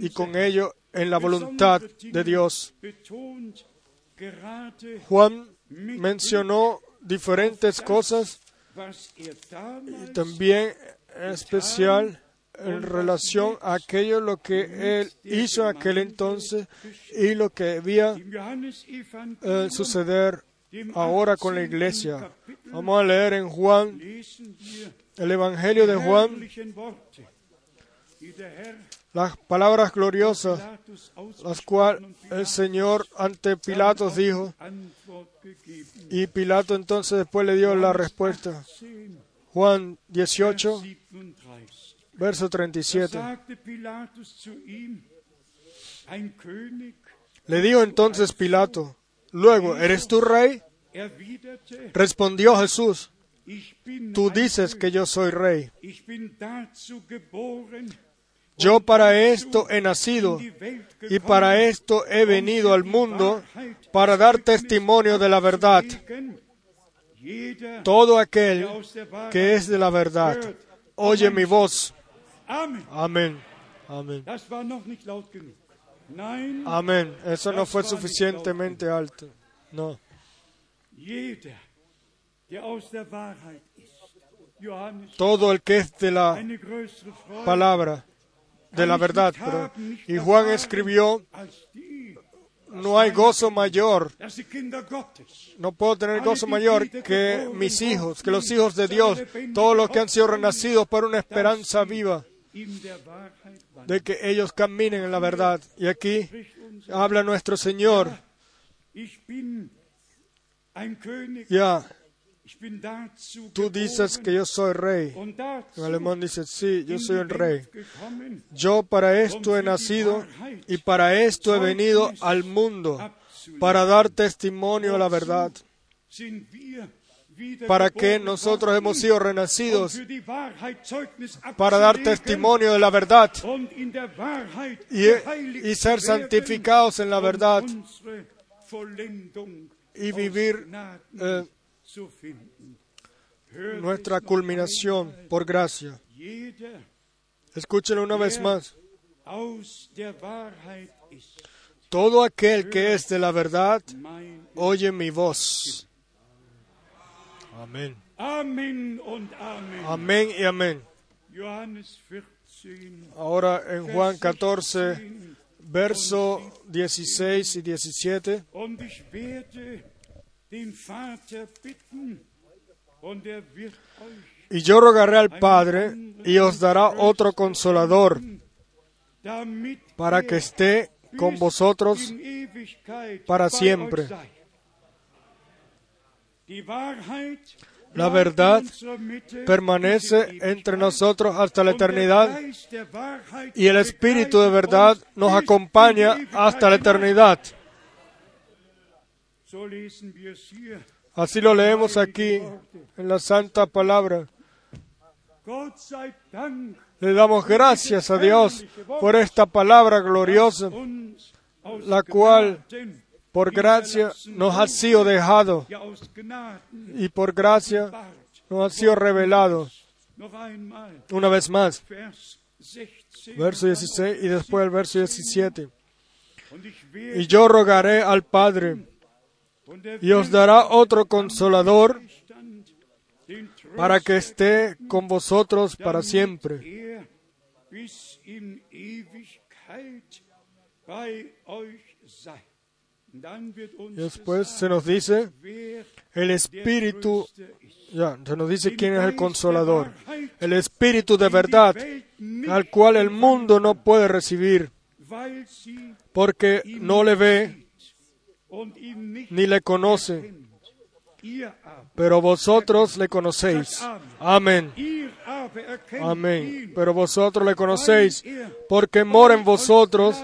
y con ello en la voluntad de Dios. Juan mencionó diferentes cosas también especial en relación a aquello lo que él hizo en aquel entonces y lo que debía eh, suceder ahora con la iglesia. Vamos a leer en Juan, el Evangelio de Juan, las palabras gloriosas, las cuales el Señor ante Pilatos dijo, y Pilato entonces después le dio la respuesta. Juan 18, verso 37. sagte Pilatus zu ihm, ein König Le dijo entonces Pilato, luego, ¿eres tú rey? Respondió Jesús, tú dices que yo soy rey. Yo para esto he nacido y para esto he venido al mundo para dar testimonio de la verdad. Todo aquel que es de la verdad, oye mi voz. Amén. Amén. Amén. Eso no fue suficientemente alto. No. Todo el que es de la palabra, de la verdad. Y Juan escribió, no hay gozo mayor, no puedo tener gozo mayor que mis hijos, que los hijos de Dios, todos los que han sido renacidos por una esperanza viva de que ellos caminen en la verdad. Y aquí habla nuestro Señor, ya, tú dices que yo soy rey. En alemán dice, sí, yo soy un rey. Yo para esto he nacido y para esto he venido al mundo, para dar testimonio a la verdad, para que nosotros hemos sido renacidos, para dar testimonio de la verdad y, ser santificados en la verdad y vivir eh, nuestra culminación por gracia. Escúchenlo una vez más. Todo aquel que es de la verdad, oye mi voz. Amén. Amén y amén. Johannes 14, Ahora en Juan Vers 14, 16. verso 16 y 17. Y yo rogaré al Padre y os dará otro consolador para que esté con vosotros para siempre. La verdad permanece entre nosotros hasta la eternidad y el Espíritu de verdad nos acompaña hasta la eternidad. So lesen wir es hier. Así lo leemos aquí en la Santa Palabra. Le damos gracias a Dios por esta palabra gloriosa, la cual por gracia nos ha sido dejado y por gracia nos ha sido revelado. Una vez más, Vers 16. verso 16 y después el verso 17. Und ich werde Y yo rogaré al Padre y os dará otro consolador para que esté con vosotros para siempre. después se nos dice, el Espíritu, ya, se nos dice quién es el consolador, el Espíritu de verdad, al cual el mundo no puede recibir, porque no le ve ni le conoce, pero vosotros le conocéis. Amén. Amén. Pero vosotros le conocéis, porque mora en vosotros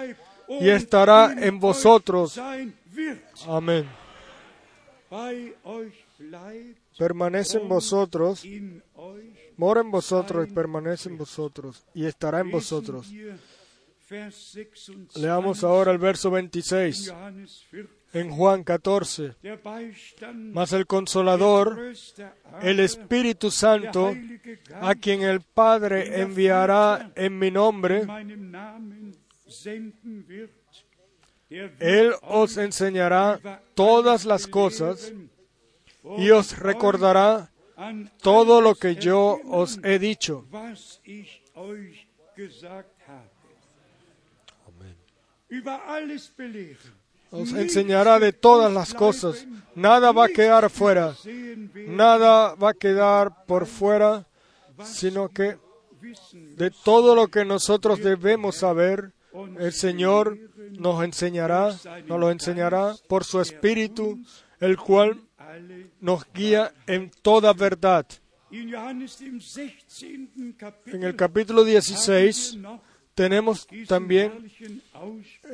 y estará en vosotros. Amén. Permanece en vosotros, mora en vosotros y permanece en vosotros y estará en vosotros. Lesen wir Vers 26 Leamos ahora el verso 26 Johannes 4. En Juan 14. Der Beistand, Mas el consolador, el Espíritu Santo, a quien el Padre enviará en mi nombre, Él os enseñará todas las cosas y os recordará todo lo que yo os he dicho. was ich euch gesagt habe. Über alles belehren. Os enseñará de todas las cosas. Nada va a quedar fuera. Nada va a quedar por fuera, sino que de todo lo que nosotros debemos saber, el Señor nos enseñará, nos lo enseñará por su Espíritu, el cual nos guía en toda verdad. In Johannes dem 16. Kapitel En el capítulo haben 16 wir noch tenemos también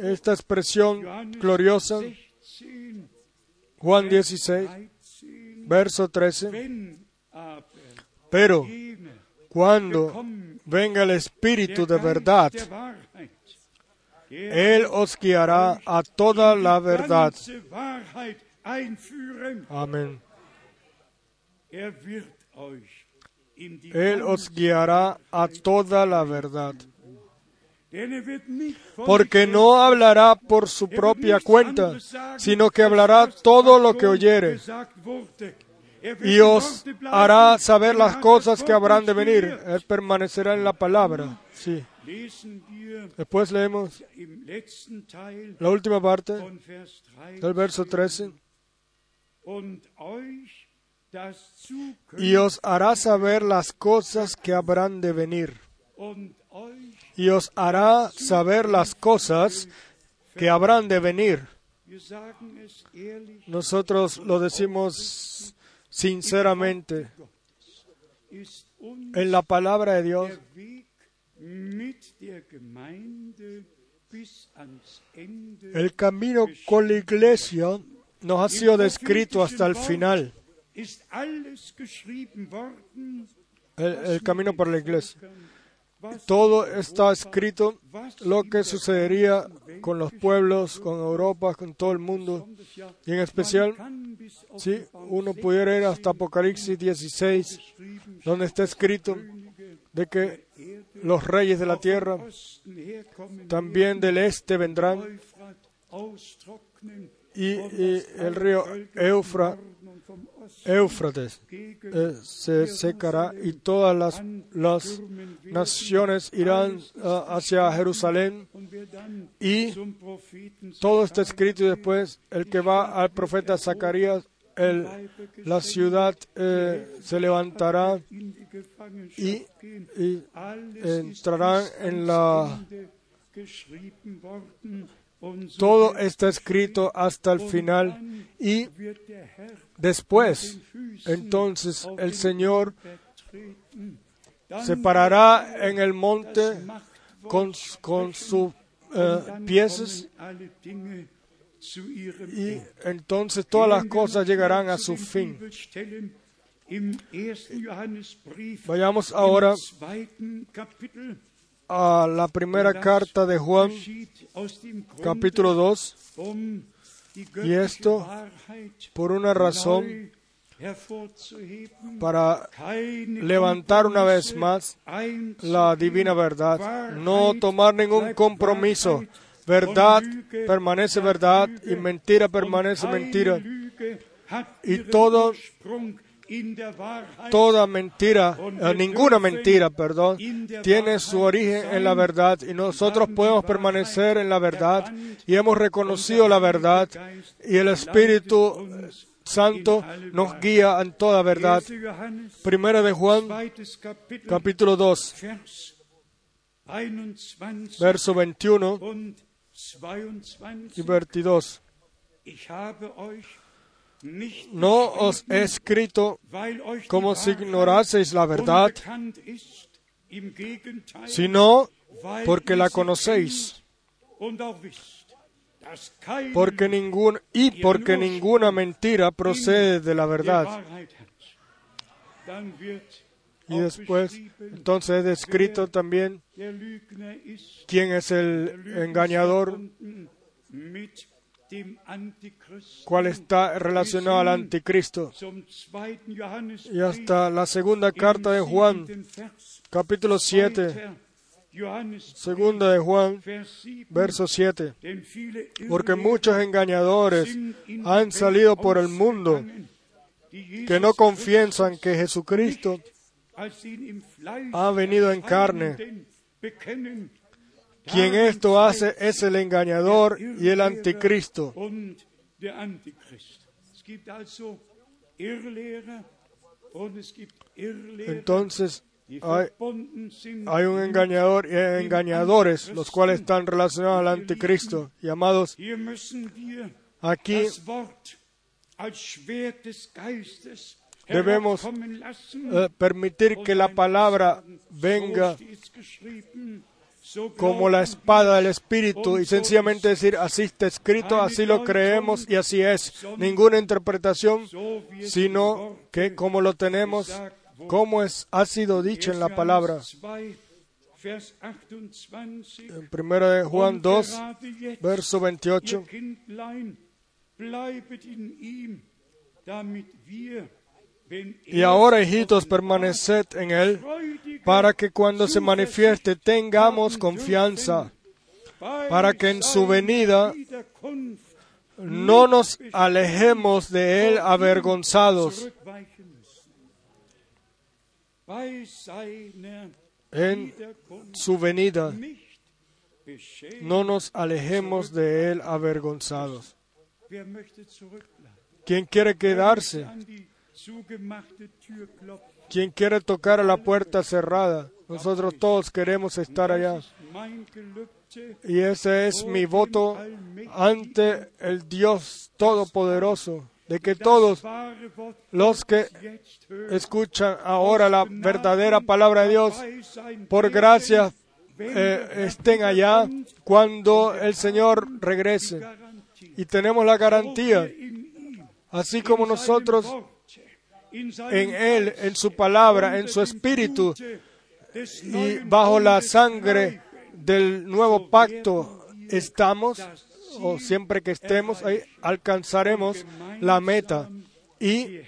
esta expresión gloriosa, 16, Juan 16, 13. verso 13. Wenn aber Pero Cuando venga el Espíritu de verdad, Él os guiará a toda la verdad. Amén. Él os guiará a toda la verdad. Porque no hablará por su propia cuenta, sino que hablará todo lo que oyere. Er y os hará saber las cosas que habrán de venir. Él permanecerá en la palabra. Sí. Después leemos la última parte von Vers 3 del verso 13. und euch das Y os hará saber las cosas que habrán de venir. Y os hará saber las cosas que habrán de venir. Nosotros lo decimos sinceramente. En la palabra de Dios, el camino con la iglesia nos ha sido descrito hasta el final. el camino por la iglesia. Todo está escrito lo que sucedería con los pueblos, con Europa, con todo el mundo. Y en especial, si uno pudiera ir hasta Apocalipsis 16, donde está escrito de que los reyes de la tierra también del este vendrán y, y el río Eufra- Éufrates eh, se secará y todas las, las naciones irán ah, hacia Jerusalén. Y todo está escrito y después el que va al profeta Zacarías, el, la ciudad eh, se levantará y, y entrarán en la... Todo está escrito hasta el final y después, entonces, el Señor se parará en el monte con, con sus eh, ihrem y entonces todas las cosas llegarán a su fin. Vayamos ahora a la primera carta de Juan, capítulo 2, um die Y esto, por una razón, para levantar una vez más la divina verdad, no tomar ningún compromiso. Verdad permanece verdad y mentira permanece mentira. Y todo- Toda mentira, eh, ninguna mentira, perdón, tiene su origen en la verdad y nosotros podemos permanecer en la verdad y hemos reconocido la verdad y el Espíritu Santo nos guía en toda verdad. 1. Johannes, Primera de Juan, capítulo 2, Vers 21 verso 21 und y 22. No os he escrito como si ignoraseis la verdad, sino porque la conocéis, porque ningún y porque ninguna mentira procede de la verdad. Y después, entonces es descrito también quién es el engañador, cuál está relacionado al anticristo. Y hasta la segunda carta de Juan, capítulo 7, segunda de Juan, verso 7. Porque muchos engañadores han salido por el mundo que no confiesan que Jesucristo ha venido en carne. Quien esto hace es el engañador y el anticristo. Entonces hay, un engañador y hay engañadores, los cuales están relacionados al anticristo. Y amados, Hier müssen wir aquí Debemos, eh, permitir que la palabra venga Como la espada del Espíritu y sencillamente decir, así está escrito, así lo creemos y así es. Ninguna interpretación, sino que como lo tenemos como es, ha sido dicho en la palabra. 2, Vers 28. En 1 de Juan Und 2, gerade jetzt, verso ihr 28. Y ahora, hijitos, permaneced en él, para que cuando se manifieste tengamos confianza, para que en su venida no nos alejemos de él avergonzados. En su venida no nos alejemos de él avergonzados. ¿Quién quiere quedarse? ¿Quién quiere tocar a la puerta cerrada? Nosotros todos queremos estar allá. Y ese es mi voto ante el Dios Todopoderoso, de que todos los que escuchan ahora la verdadera palabra de Dios, por gracia, eh, estén allá cuando el Señor regrese. Y tenemos la garantía, así como nosotros en Él, en su palabra, en su espíritu y bajo la sangre del nuevo pacto estamos, o siempre que estemos alcanzaremos la meta y,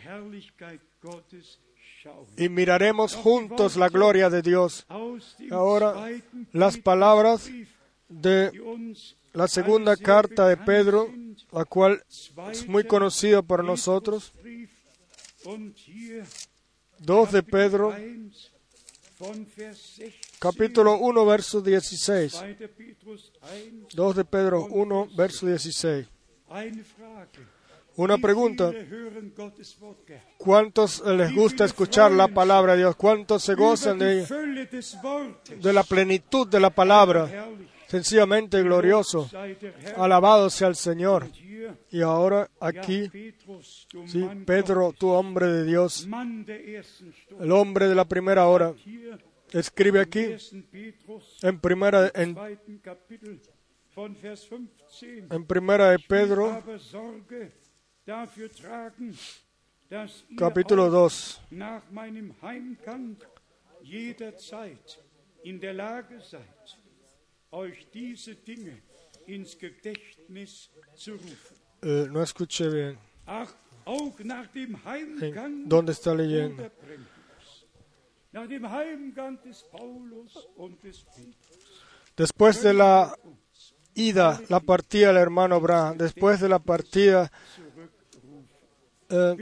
y miraremos juntos la gloria de Dios. Ahora, las palabras de la segunda carta de Pedro, la cual es muy conocida por nosotros, 2 de Pedro, 1 von Vers 16, capítulo 1, verso 16. 2. Petrus 1, 2 de Pedro 1, verso 16. eine Frage. Una pregunta. ¿Cuántos les gusta escuchar la palabra de Dios? ¿Cuántos se gozan de. De la plenitud de la palabra. Sencillamente glorioso. Alabado sea el Señor. Y ahora aquí, sí, Pedro, tu hombre de Dios, el hombre de la primera hora, escribe aquí en primera, en, zweiten Kapitel von Vers 15. en primera de Pedro, capítulo auch 2. nach meinem Heimgang jederzeit in der Lage seid, Eh, no escuché bien. Ach, auch nach dem Heimgang ¿En ¿Dónde está leyendo? Después de la ida, la partida del hermano Abraham, después de la partida, eh,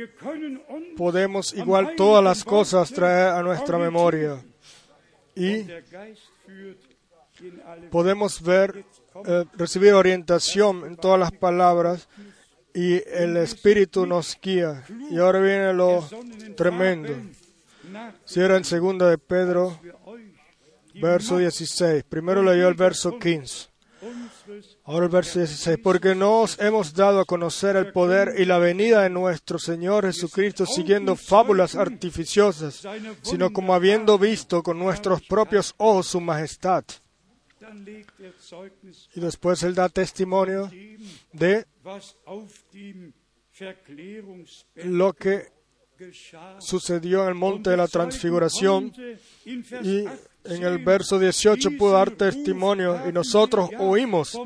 podemos igual todas las cosas traer a nuestra memoria. Y podemos ver, eh, recibir orientación en todas las palabras y el Espíritu nos guía. Y ahora viene lo tremendo. Si en segunda de Pedro, verso 16. Primero leyó el verso 15. unseres Ahora el verso 16. Porque no os hemos dado a conocer el poder y la venida de nuestro Señor Jesucristo siguiendo fábulas artificiosas, sino como habiendo visto con nuestros propios ojos su majestad. Y después él da testimonio de lo que sucedió en el monte de la transfiguración. Y 18 en el verso 18 pudo dar testimonio y nosotros oímos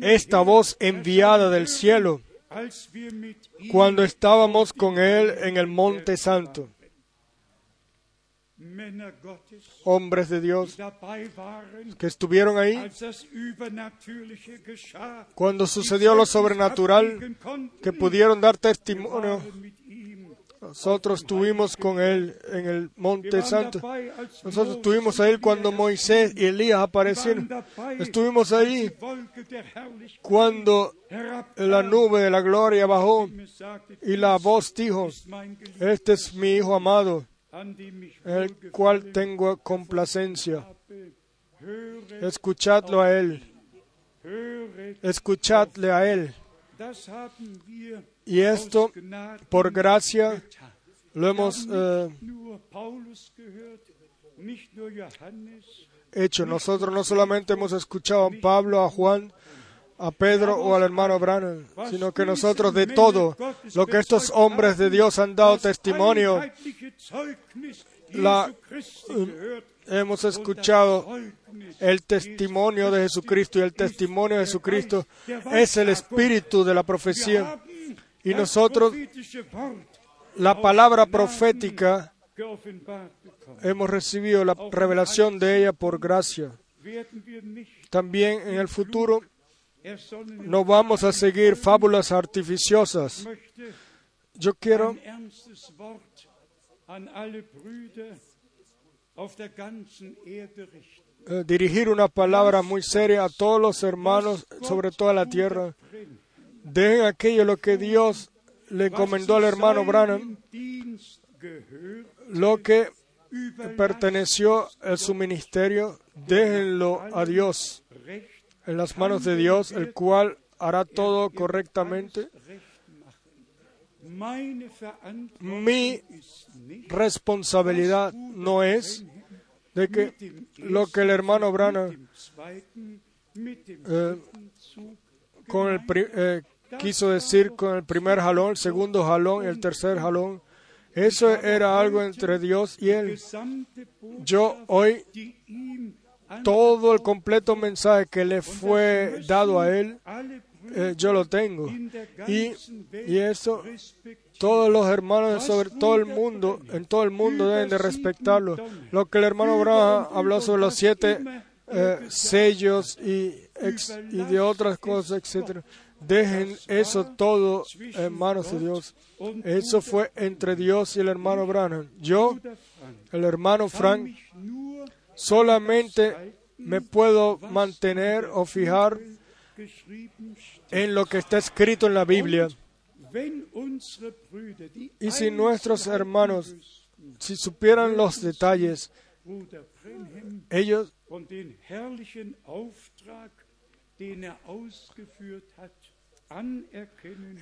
esta voz enviada del cielo cuando estábamos con él en el monte santo. Hombres de Dios que estuvieron ahí cuando sucedió lo sobrenatural, que pudieron dar testimonio. Nosotros estuvimos con él en el monte santo. Nosotros estuvimos ahí cuando Moisés y Elías aparecieron. Estuvimos ahí cuando la nube de la gloria bajó y la voz dijo, "Dies ist mein Geliebter, este es mi Hijo amado, el cual tengo complacencia. Escuchadlo a Él, escuchadle a Él. Y esto, por gracia, lo hemos eh, hecho. Nosotros no solamente hemos escuchado a Pablo, a Juan, a Pedro o al hermano Branham, sino que nosotros de todo lo que estos hombres de Dios han dado testimonio, la, gehört hemos escuchado el testimonio de Jesucristo y el testimonio de Jesucristo es el espíritu de la profecía. Y nosotros, la palabra profética, hemos recibido la revelación de ella por gracia. También en el futuro no vamos a seguir fábulas artificiosas. Yo quiero eh, dirigir una palabra muy seria a todos los hermanos sobre toda la tierra. Dejen aquello lo que Dios le encomendó al hermano Branham, lo que perteneció a su ministerio, déjenlo a Dios, en las manos de Dios, el cual hará todo correctamente. Mi responsabilidad no es de que lo que el hermano dem eh, con el eh, quiso decir con el primer jalón, el segundo jalón el tercer jalón. Eso era algo entre Dios y él. Yo hoy todo el completo mensaje que le fue dado a él, eh, yo lo tengo. Y, y eso todos los hermanos sobre todo el mundo, en todo el mundo deben de respetarlo. Lo que el hermano Abraham habló sobre los siete eh, sellos y, y de otras cosas, etcétera. Dejen eso todo en manos de Dios. Eso fue entre Dios y el hermano Branham. Yo, el hermano Frank, solamente me puedo mantener o fijar en lo que está escrito en la Biblia. Y si nuestros hermanos, si supieran los detalles, ellos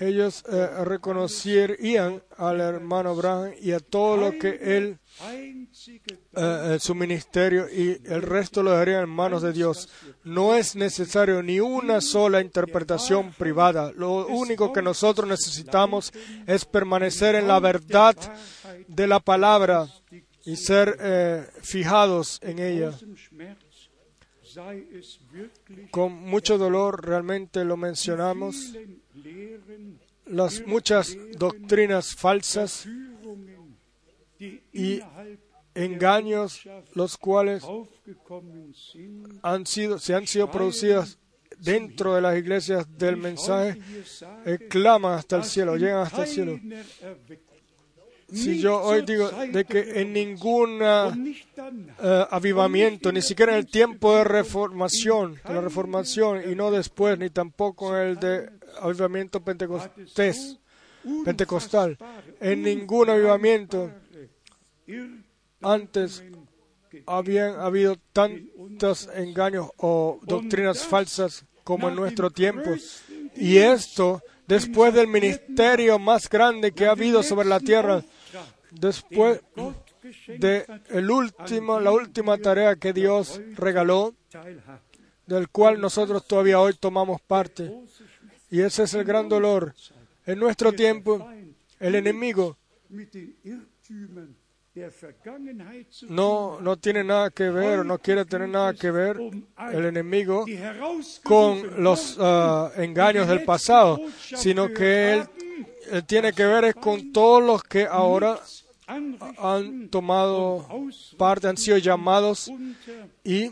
ellos eh, reconocerían al hermano Abraham y a todo lo que él, eh, eh, su ministerio y el resto lo dejarían en manos de Dios. No es necesario ni una sola interpretación privada. Lo único que nosotros necesitamos es permanecer en la verdad de la palabra y ser eh, fijados en ella. Con mucho dolor realmente lo mencionamos. Las muchas doctrinas falsas y engaños los cuales han sido, se han sido producidas dentro de las iglesias del mensaje, eh, claman hasta el cielo, llegan hasta el cielo. Si yo hoy digo de que en dann eh, avivamiento, ni siquiera en el tiempo de reformación, de la reformación, y no después, ni tampoco en el de avivamiento pentecostés, pentecostal, en ningún avivamiento antes habían habido tantos engaños o doctrinas falsas como en nuestro tiempo. Y esto después del ministerio más grande que ha habido sobre la tierra, después de el último, la última tarea que Dios regaló, del cual nosotros todavía hoy tomamos parte. Y ese es el gran dolor. En nuestro tiempo, el enemigo no, no tiene nada que ver, no quiere tener nada que ver, el enemigo, con los ah, engaños del pasado, sino que él, él tiene que ver es con todos los que ahora han tomado parte, han sido llamados y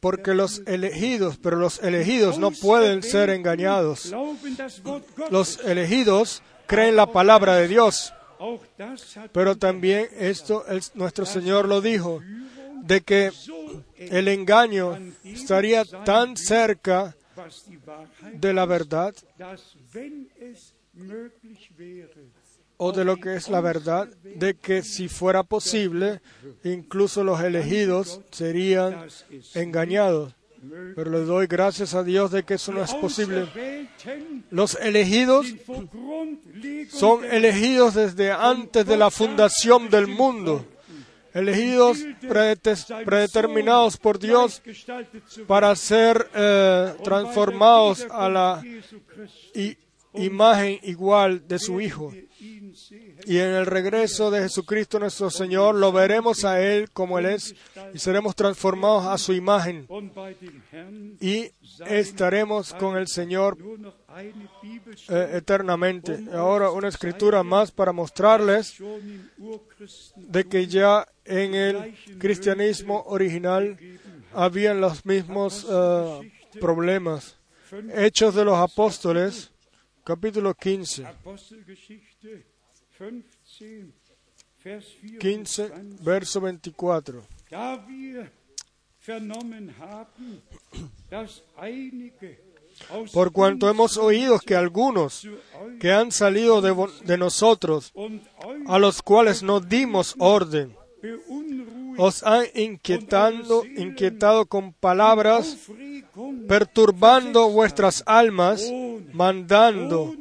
porque los elegidos, pero los elegidos no pueden ser engañados. Los elegidos creen la palabra de Dios, pero también esto el- nuestro Señor lo dijo, de que el engaño estaría tan cerca de la verdad o de lo que es la verdad, de que si fuera posible, incluso los elegidos serían engañados. Pero le doy gracias a Dios de que eso no es posible. Los elegidos son elegidos desde antes de la fundación del mundo, elegidos predete- predeterminados por Dios para ser eh, transformados a la imagen igual de su Hijo. Y en el regreso de Jesucristo nuestro Señor lo veremos a Él como Él es y seremos transformados a su imagen y estaremos con el Señor eh, eternamente. Ahora una escritura más para mostrarles de que ya en el cristianismo original habían los mismos eh, problemas. Hechos de los Apóstoles, capítulo 15. Apostelgeschichte 15, Vers 15, 24. verso 24. Da wir vernommen haben, dass einige aus Por cuanto hemos oído que algunos que han salido de, nosotros, a los cuales no dimos orden, os han inquietando, inquietado con palabras, perturbando vuestras almas, mandando,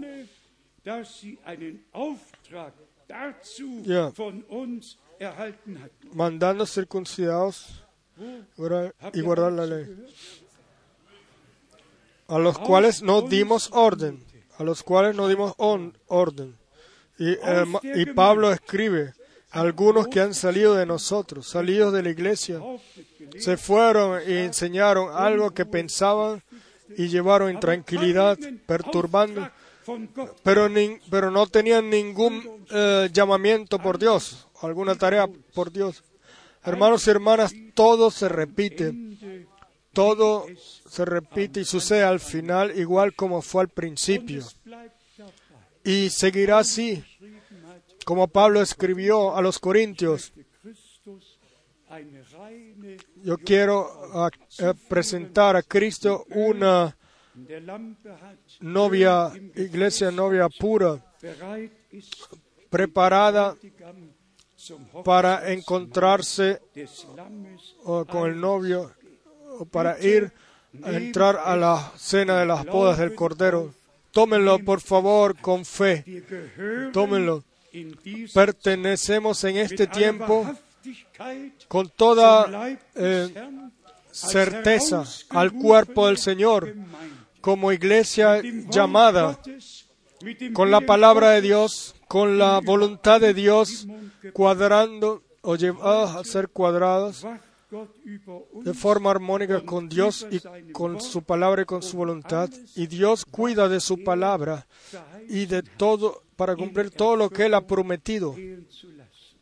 mandando circuncidados y guardar la ley, a los cuales no dimos orden, a los cuales no dimos on- orden. Y, eh, y Pablo escribe, algunos que han salido de nosotros, salidos de la iglesia, se fueron y enseñaron algo que pensaban y llevaron intranquilidad, perturbando. Pero, no tenían ningún eh, llamamiento por Dios, alguna tarea por Dios. Hermanos y hermanas, todo se repite, todo se repite y sucede al final igual como fue al principio. Y seguirá así, como Pablo escribió a los Corintios. Yo quiero ah, eh, presentar a Cristo una novia, iglesia novia pura, preparada para encontrarse con el novio para ir a entrar a la cena de las bodas del Cordero. Tómenlo, por favor, con fe. Tómenlo. Pertenecemos en este tiempo con toda eh, certeza al cuerpo del Señor. Como iglesia llamada con la palabra de Dios, con la voluntad de Dios, cuadrando o llevadas a ser uns de forma armónica con Dios y con su palabra y con su voluntad. Y Dios cuida de su palabra y de todo para cumplir todo lo que Él ha prometido. gehen zu lassen.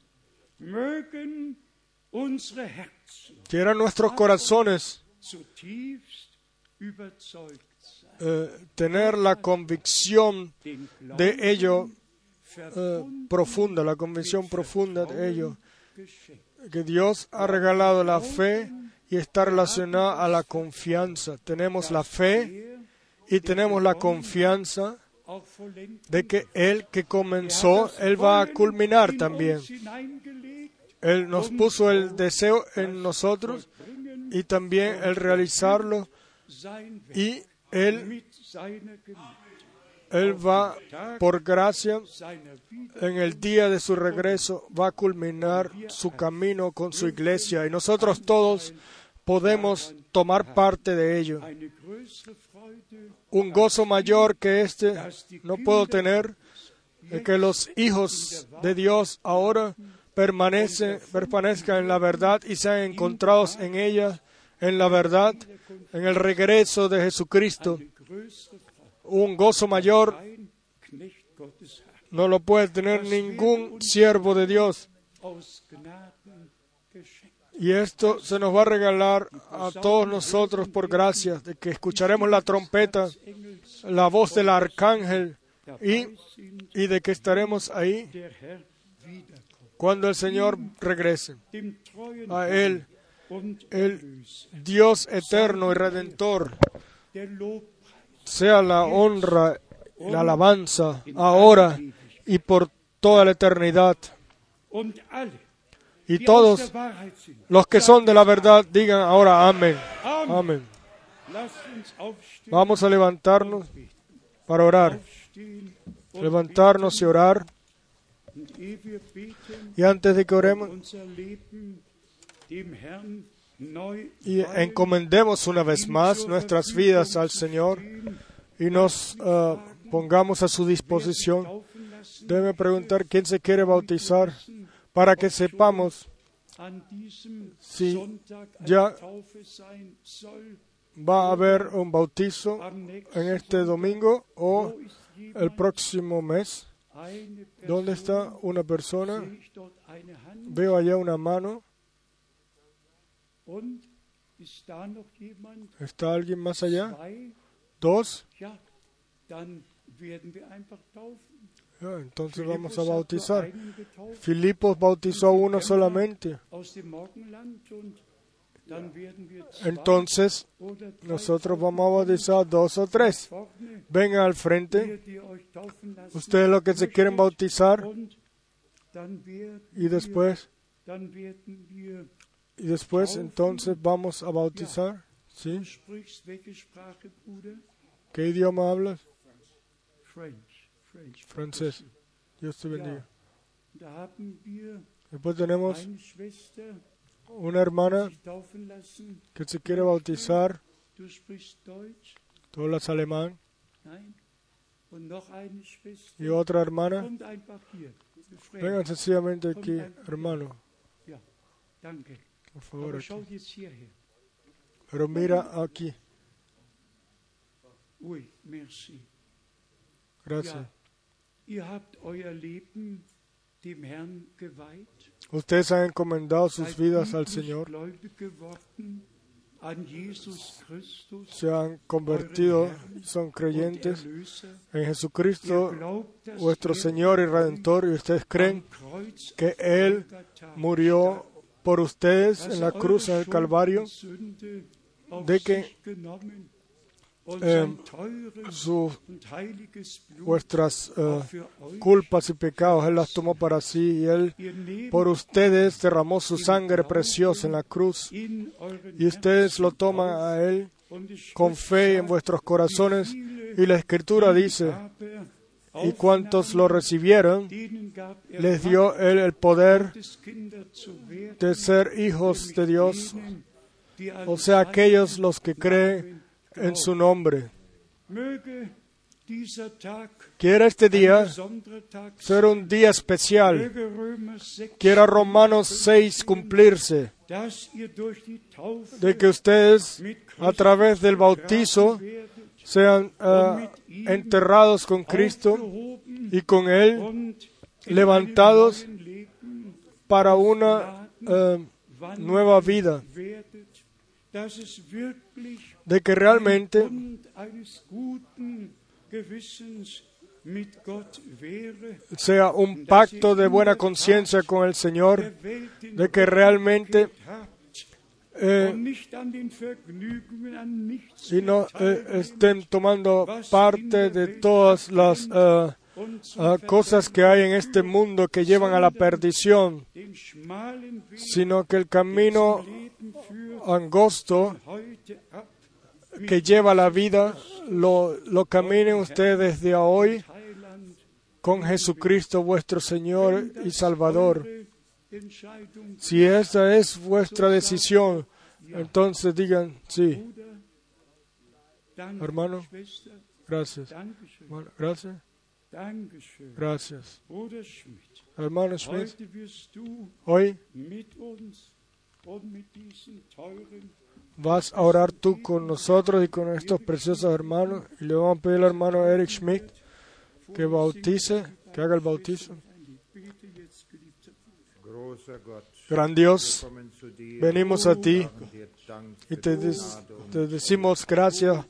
Mögen unsere Herzen Quiera nuestros corazones eh, tener la convicción de ello eh, profunda, la convicción profunda de ello, que Dios ha regalado la fe y está relacionada a la confianza. Tenemos la fe y tenemos la confianza de que Él que comenzó, Él va a culminar in también. Él nos puso el deseo en nosotros y también el realizarlo y Él, Él va, por gracia, en el día de su regreso, va a culminar su camino con su iglesia y nosotros todos podemos tomar parte de ello. Un gozo mayor que este no puedo tener que los hijos de Dios ahora permanezcan en la verdad y sean encontrados en ella, en la verdad, en el regreso de Jesucristo. Un gozo mayor no lo puede tener ningún siervo de Dios. Y esto se nos va a regalar a todos nosotros por gracia, de que escucharemos la trompeta, la voz del arcángel y, y de que estaremos ahí cuando el Señor regrese. A Él, el Dios eterno y redentor, sea la honra la alabanza ahora y por toda la eternidad. Y todos los que son de la verdad digan ahora amén. Amén. Vamos a levantarnos para orar. Levantarnos y orar. Y antes de que oremos y encomendemos una vez más nuestras vidas al Señor y nos eh, pongamos a su disposición. Debe preguntar quién se quiere bautizar para que sepamos si ya va a haber un bautizo en este domingo o el próximo mes. ¿Dónde está una persona? Veo allá una mano. ¿Está alguien más allá? ¿Dos? Ya, entonces vamos a bautizar. Filipos bautizó uno solamente. Entonces, nosotros vamos a bautizar dos o tres. Vengan al frente. Ustedes los que se quieren bautizar. Y después, y después entonces vamos a bautizar. ¿Sí? ¿Qué idioma hablas? Francés. Dios te bendiga. Después tenemos una hermana que se quiere bautizar. Tú hablas alemán. Y otra hermana. Vengan sencillamente aquí, hermano. Por favor, aquí. Pero mira aquí. Gracias. Ustedes han encomendado sus vidas al Señor. Se han convertido, son creyentes en Jesucristo, vuestro Señor y Redentor, y ustedes creen que Él murió por ustedes en la cruz en el Calvario, de que eh, sus, vuestras eh, culpas y pecados, Él las tomó para sí y Él por ustedes derramó su sangre preciosa en la cruz y ustedes lo toman a Él con fe en vuestros corazones y la Escritura dice, y cuantos lo recibieron, les dio Él el poder de ser hijos de Dios, o sea, aquellos los que creen en su nombre. Quiera este día ser un día especial. Quiera Romanos 6 cumplirse. De que ustedes, a través del bautizo, sean ah, enterrados con Cristo y con Él levantados para una ah, nueva vida. De que realmente sea un pacto de buena conciencia con el Señor, de que realmente eh, y no eh, estén tomando parte de todas las eh, cosas que hay en este mundo que llevan a la perdición, sino que el camino angosto que lleva la vida lo, lo caminen ustedes desde hoy con Jesucristo vuestro Señor y Salvador. Si esa es vuestra decisión, entonces digan sí. Hermano, gracias. gracias. Gracias. Hermano Schmidt, hoy vas a orar tú con nosotros y con estos preciosos hermanos. Y le vamos a pedir al hermano Eric Schmidt que bautice, que haga el bautizo. Gran Dios, venimos a ti y te, te decimos gracias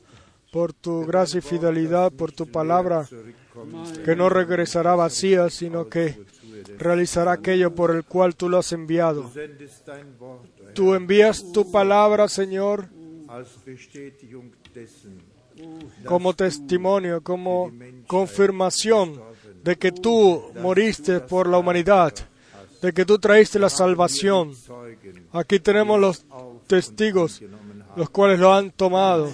por tu gracia y fidelidad, por tu palabra, que no regresará vacía, sino que realizará aquello por el cual tú lo has enviado. Tú envías tu palabra, Señor, como testimonio, como confirmación de que tú moriste por la humanidad, de que tú traíste la salvación. Aquí tenemos los testigos, los cuales lo han tomado.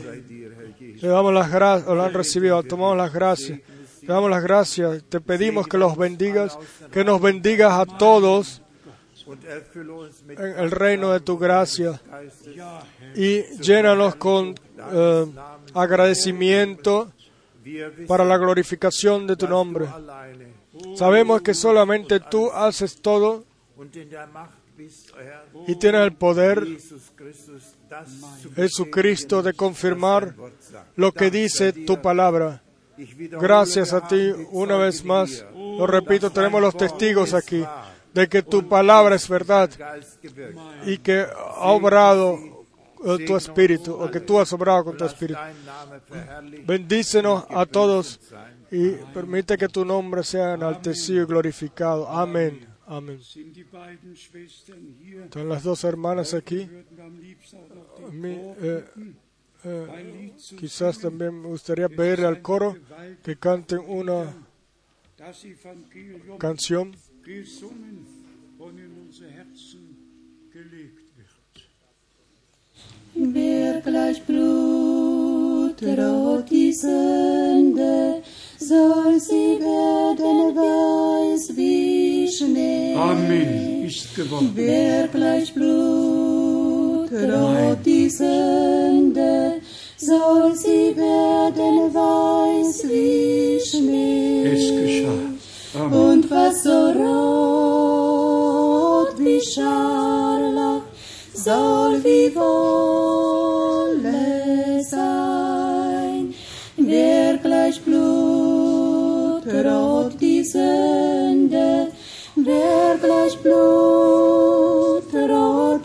Le damos las gracias, o lo han recibido, tomamos las gracias. Le damos las gracias. Te pedimos que los bendigas, que nos bendigas a todos en el reino de tu gracia y llénanos con eh, agradecimiento para la glorificación de tu nombre. Sabemos que solamente tú haces todo y tienes el poder, Jesucristo, de confirmar lo que dice tu palabra. Gracias a ti una vez más. Lo repito, tenemos los testigos aquí de que tu palabra es verdad y que ha obrado eh, tu espíritu, o que tú has obrado con tu espíritu. Bendícenos a todos y permite que tu nombre sea enaltecido y glorificado. Amén. Amén. Están las dos hermanas aquí. Eh, eh, quizás también me gustaría pedirle al coro que canten una canción. Wer gleich die Sünde, soll sie werden weiß wie Schnee. Amen. Ist geworden. Wer gleich blutrot die Sünde, soll sie werden weiß wie Schnee. Es geschah. Amen. Und was so rot wie Scharlach soll wie Wolle sein. Wer gleich blutrot die Sünde, wer gleich blutrot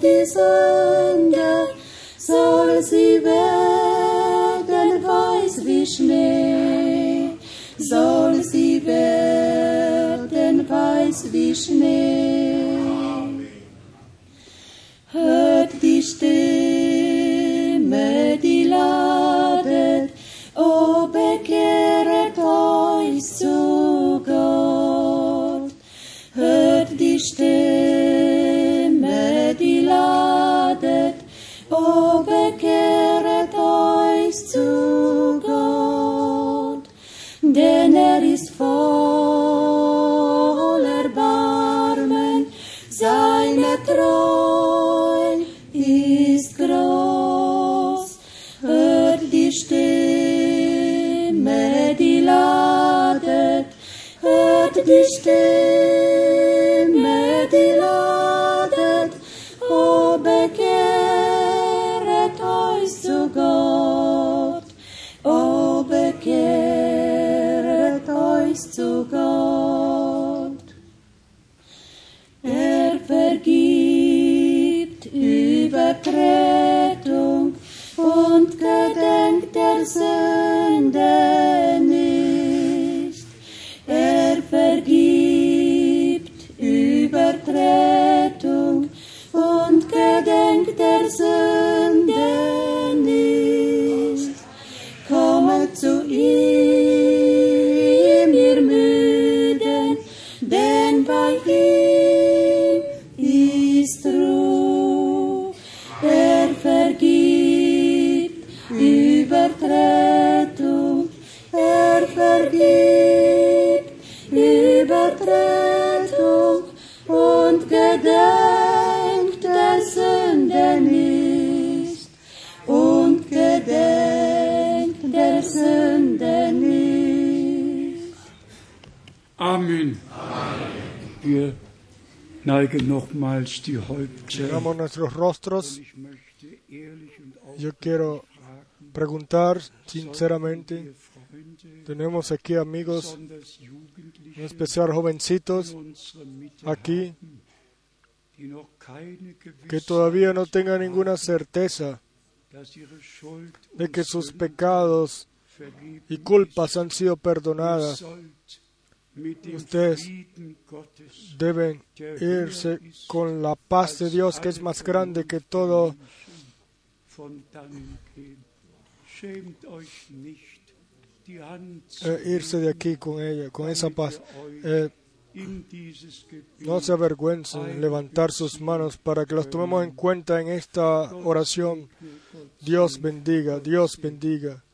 die Sünde, soll sie werden weiß wie Schnee, soll sie werden weiß wie Schnee. Hört die Stimme, die ladet, o bekehret place go. Stimme, die ladet, o bekehret euch zu Gott, o bekehret euch zu Gott. Er vergibt Übertretung und gedenkt der Sünde Llegamos nuestros rostros. Yo quiero preguntar sinceramente, tenemos aquí amigos, en especial jovencitos aquí que todavía no tengan ninguna certeza de que sus pecados y culpas han sido perdonadas. Ustedes Deben irse con la paz de Dios que es más grande que todo. eh, irse de aquí con ella, con esa paz. Eh, no se avergüencen en levantar sus manos para que los tomemos en cuenta en esta oración. Dios bendiga, Dios bendiga.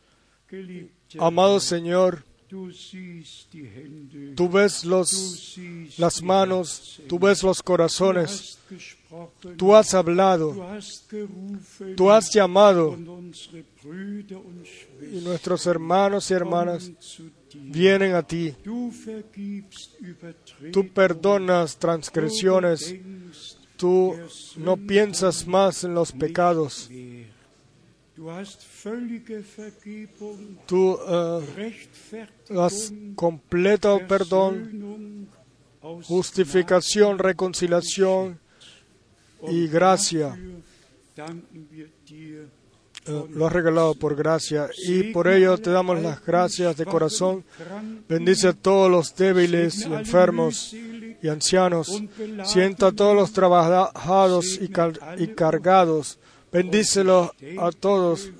Amado Señor, tú ves los, las manos, tú ves los corazones. Tú has hablado, tú has llamado. Y nuestros hermanos y hermanas vienen a ti. Tú perdonas transgresiones, tú no piensas más en los pecados. Tú Rechtfertigung, completo perdón, justificación, reconciliación y gracia. eh, lo has regalado por gracia y por ello te damos las gracias de corazón. Bendice a todos los débiles y enfermos y ancianos. Sienta a todos los trabajados y, car- y cargados. Bendícelos a todos.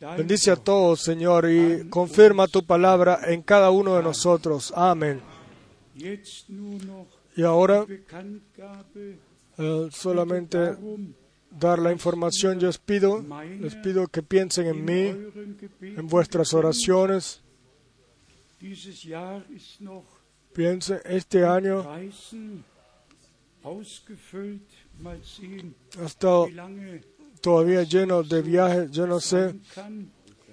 Bendice a todos, Señor, y confirma tu palabra en cada uno de nosotros. Amén. Y ahora eh, solamente dar la información. Yo les pido, les pido que piensen en mí, en vuestras oraciones. Piensen, este año ha todavía lleno de viajes. Yo no sé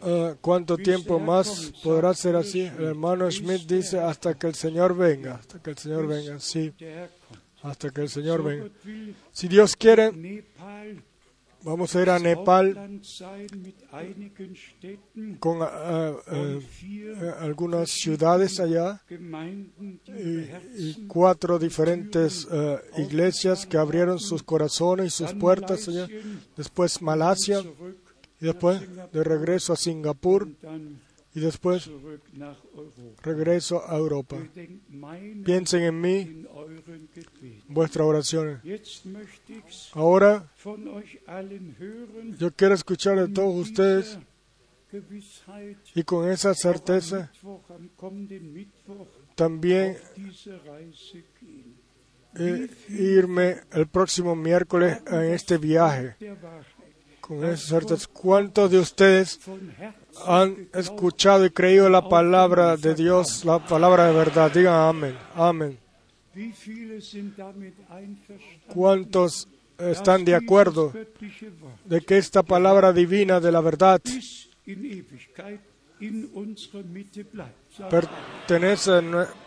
eh, cuánto tiempo más podrá ser así. El hermano Schmidt dice hasta que el Señor venga, hasta que el Señor venga, sí, hasta que el Señor venga. Si Dios quiere, vamos a ir a Nepal con und vier eh, algunas ciudades allá y, cuatro diferentes eh, iglesias que abrieron sus corazones y sus puertas allá. Después Malasia y después de regreso a Singapur y después regreso a Europa. Piensen en mí, möchte ich's Ahora yo quiero escuchar de todos ustedes y con esa certeza también eh, irme el próximo miércoles en este viaje. Con esa certeza, ¿cuántos de ustedes han escuchado y creído la palabra de Dios, la palabra de verdad? Digan amén, amén. ¿Cuántos están de acuerdo de que esta palabra divina de la verdad bis in Ewigkeit in unserer Mitte bleibt? Sagt pertenece,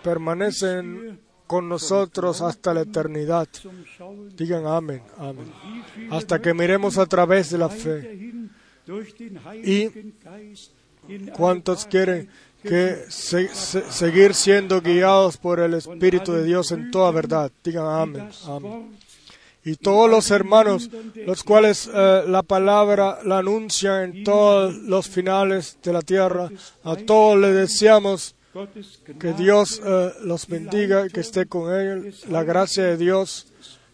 permanece en- con nosotros hasta la eternidad? Digan amén, amén. Hasta que miremos a través de la fe. in ¿Cuántos quieren que se- se- seguir siendo guiados por el Espíritu de Dios en toda verdad? Digan amén, amén. Y todos los hermanos, los cuales eh, la palabra la anuncian en todos los finales de la tierra, a todos les deseamos que Dios eh, los bendiga, que esté con ellos, la gracia de Dios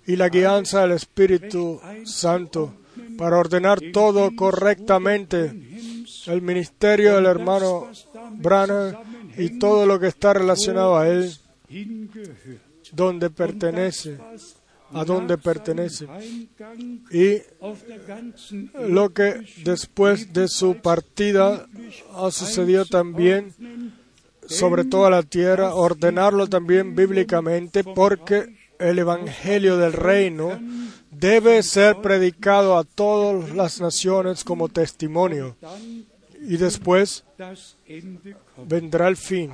y la guianza del Espíritu Santo para ordenar todo correctamente, el ministerio del hermano Branham y todo lo que está relacionado a él, donde pertenece, a donde pertenece. Y lo que después de su partida ha sucedido también sobre toda la tierra, ordenarlo también bíblicamente, porque el Evangelio del Reino debe ser predicado a todas las naciones como testimonio. Y después vendrá el fin.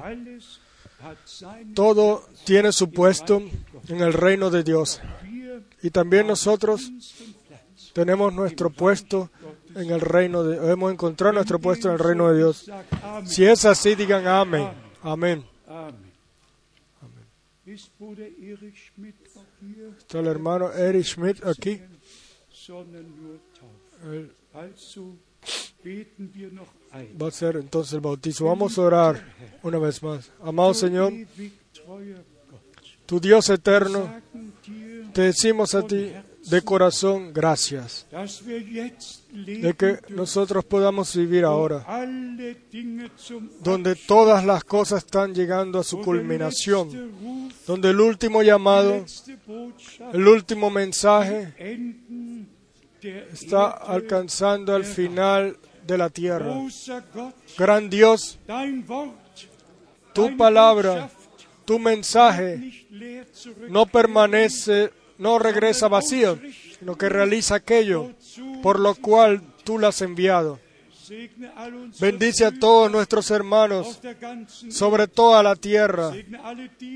Todo tiene su puesto en el reino de Dios. Y también nosotros tenemos nuestro puesto en el reino de hemos encontrado nuestro puesto en el reino de Dios. Si es así, digan amén. Amén. Está el hermano Erich Schmidt aquí. sondern va a ser entonces el bautizo. Vamos a orar una vez más. Amado Señor, tu Dios eterno, te decimos a ti de corazón gracias de que nosotros podamos vivir ahora, donde todas las cosas están llegando a su culminación, donde el último llamado, el último mensaje está alcanzando al final de la tierra. Gran Dios, tu palabra, tu mensaje no permanece no regresa vacío, sino que realiza aquello por lo cual tú la has enviado. Bendice a todos nuestros hermanos sobre toda la tierra.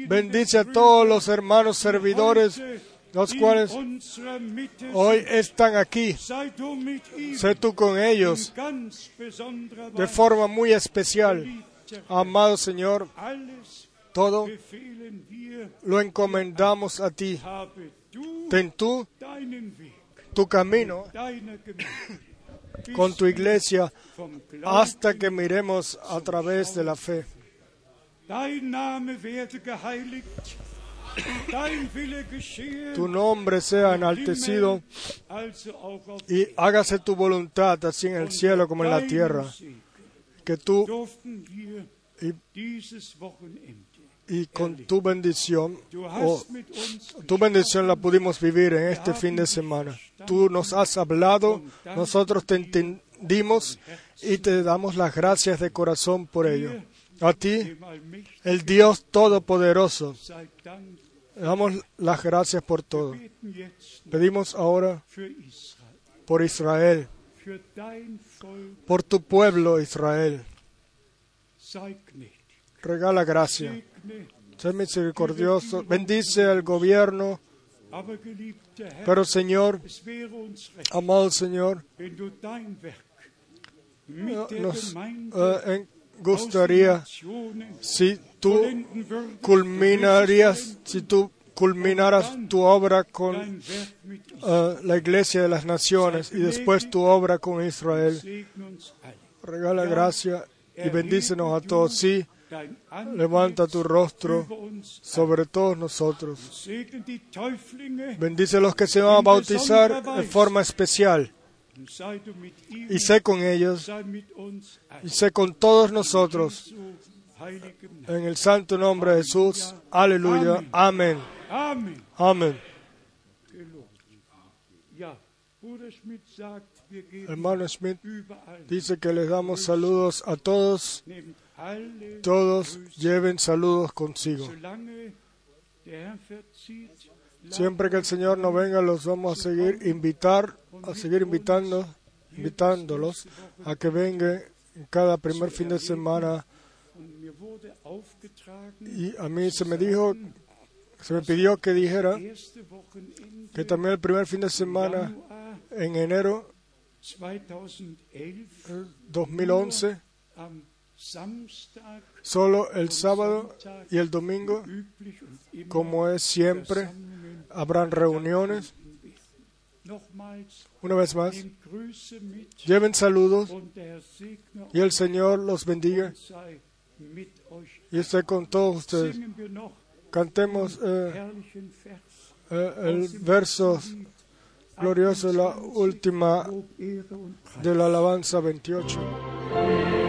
Bendice a todos los hermanos servidores, los cuales hoy están aquí. Sé tú con ellos de forma muy especial. Amado Señor, todo lo encomendamos a ti. Ten tú tu camino con tu iglesia hasta que miremos a través de la fe. Tu nombre sea enaltecido y hágase tu voluntad así en el cielo como en la tierra. Que tú y, y con tu bendición, tu bendición la pudimos vivir en este fin de semana. Tú nos has hablado, nosotros te entendimos y te damos las gracias de corazón por ello. A ti, el Dios Todopoderoso, damos las gracias por todo. Pedimos ahora por Israel, por tu pueblo Israel. Regala gracia. Sé misericordioso. Bendice al gobierno. Pero Señor, amado Señor, nos eh, den gustaría si tú culminarías, si tú culminaras tu obra con eh, la iglesia de las naciones y después tu obra con Israel. Regala gracia y bendícenos a todos. Sí, levanta tu rostro sobre todos nosotros. Bendice a los que se van a bautizar de forma especial y sé con ellos y sé con todos nosotros. En el santo nombre de Jesús. Aleluya. Amén. Amén. Schmidt Hermano überall. dice que les damos saludos a todos. Todos lleven saludos consigo. Siempre que el Señor no venga, los vamos a seguir invitar, a seguir invitando, invitándolos a que vengan cada primer fin de semana. Y a mí se me dijo, se me pidió que dijera que también el primer fin de semana en enero 2011 2011, am Samstag solo el sábado y el domingo, como es siempre, habrán reuniones. Una vez más, lleven saludos y el Señor los bendiga y esté con todos ustedes. Cantemos eh, eh, el verso glorioso de la última de la alabanza 28.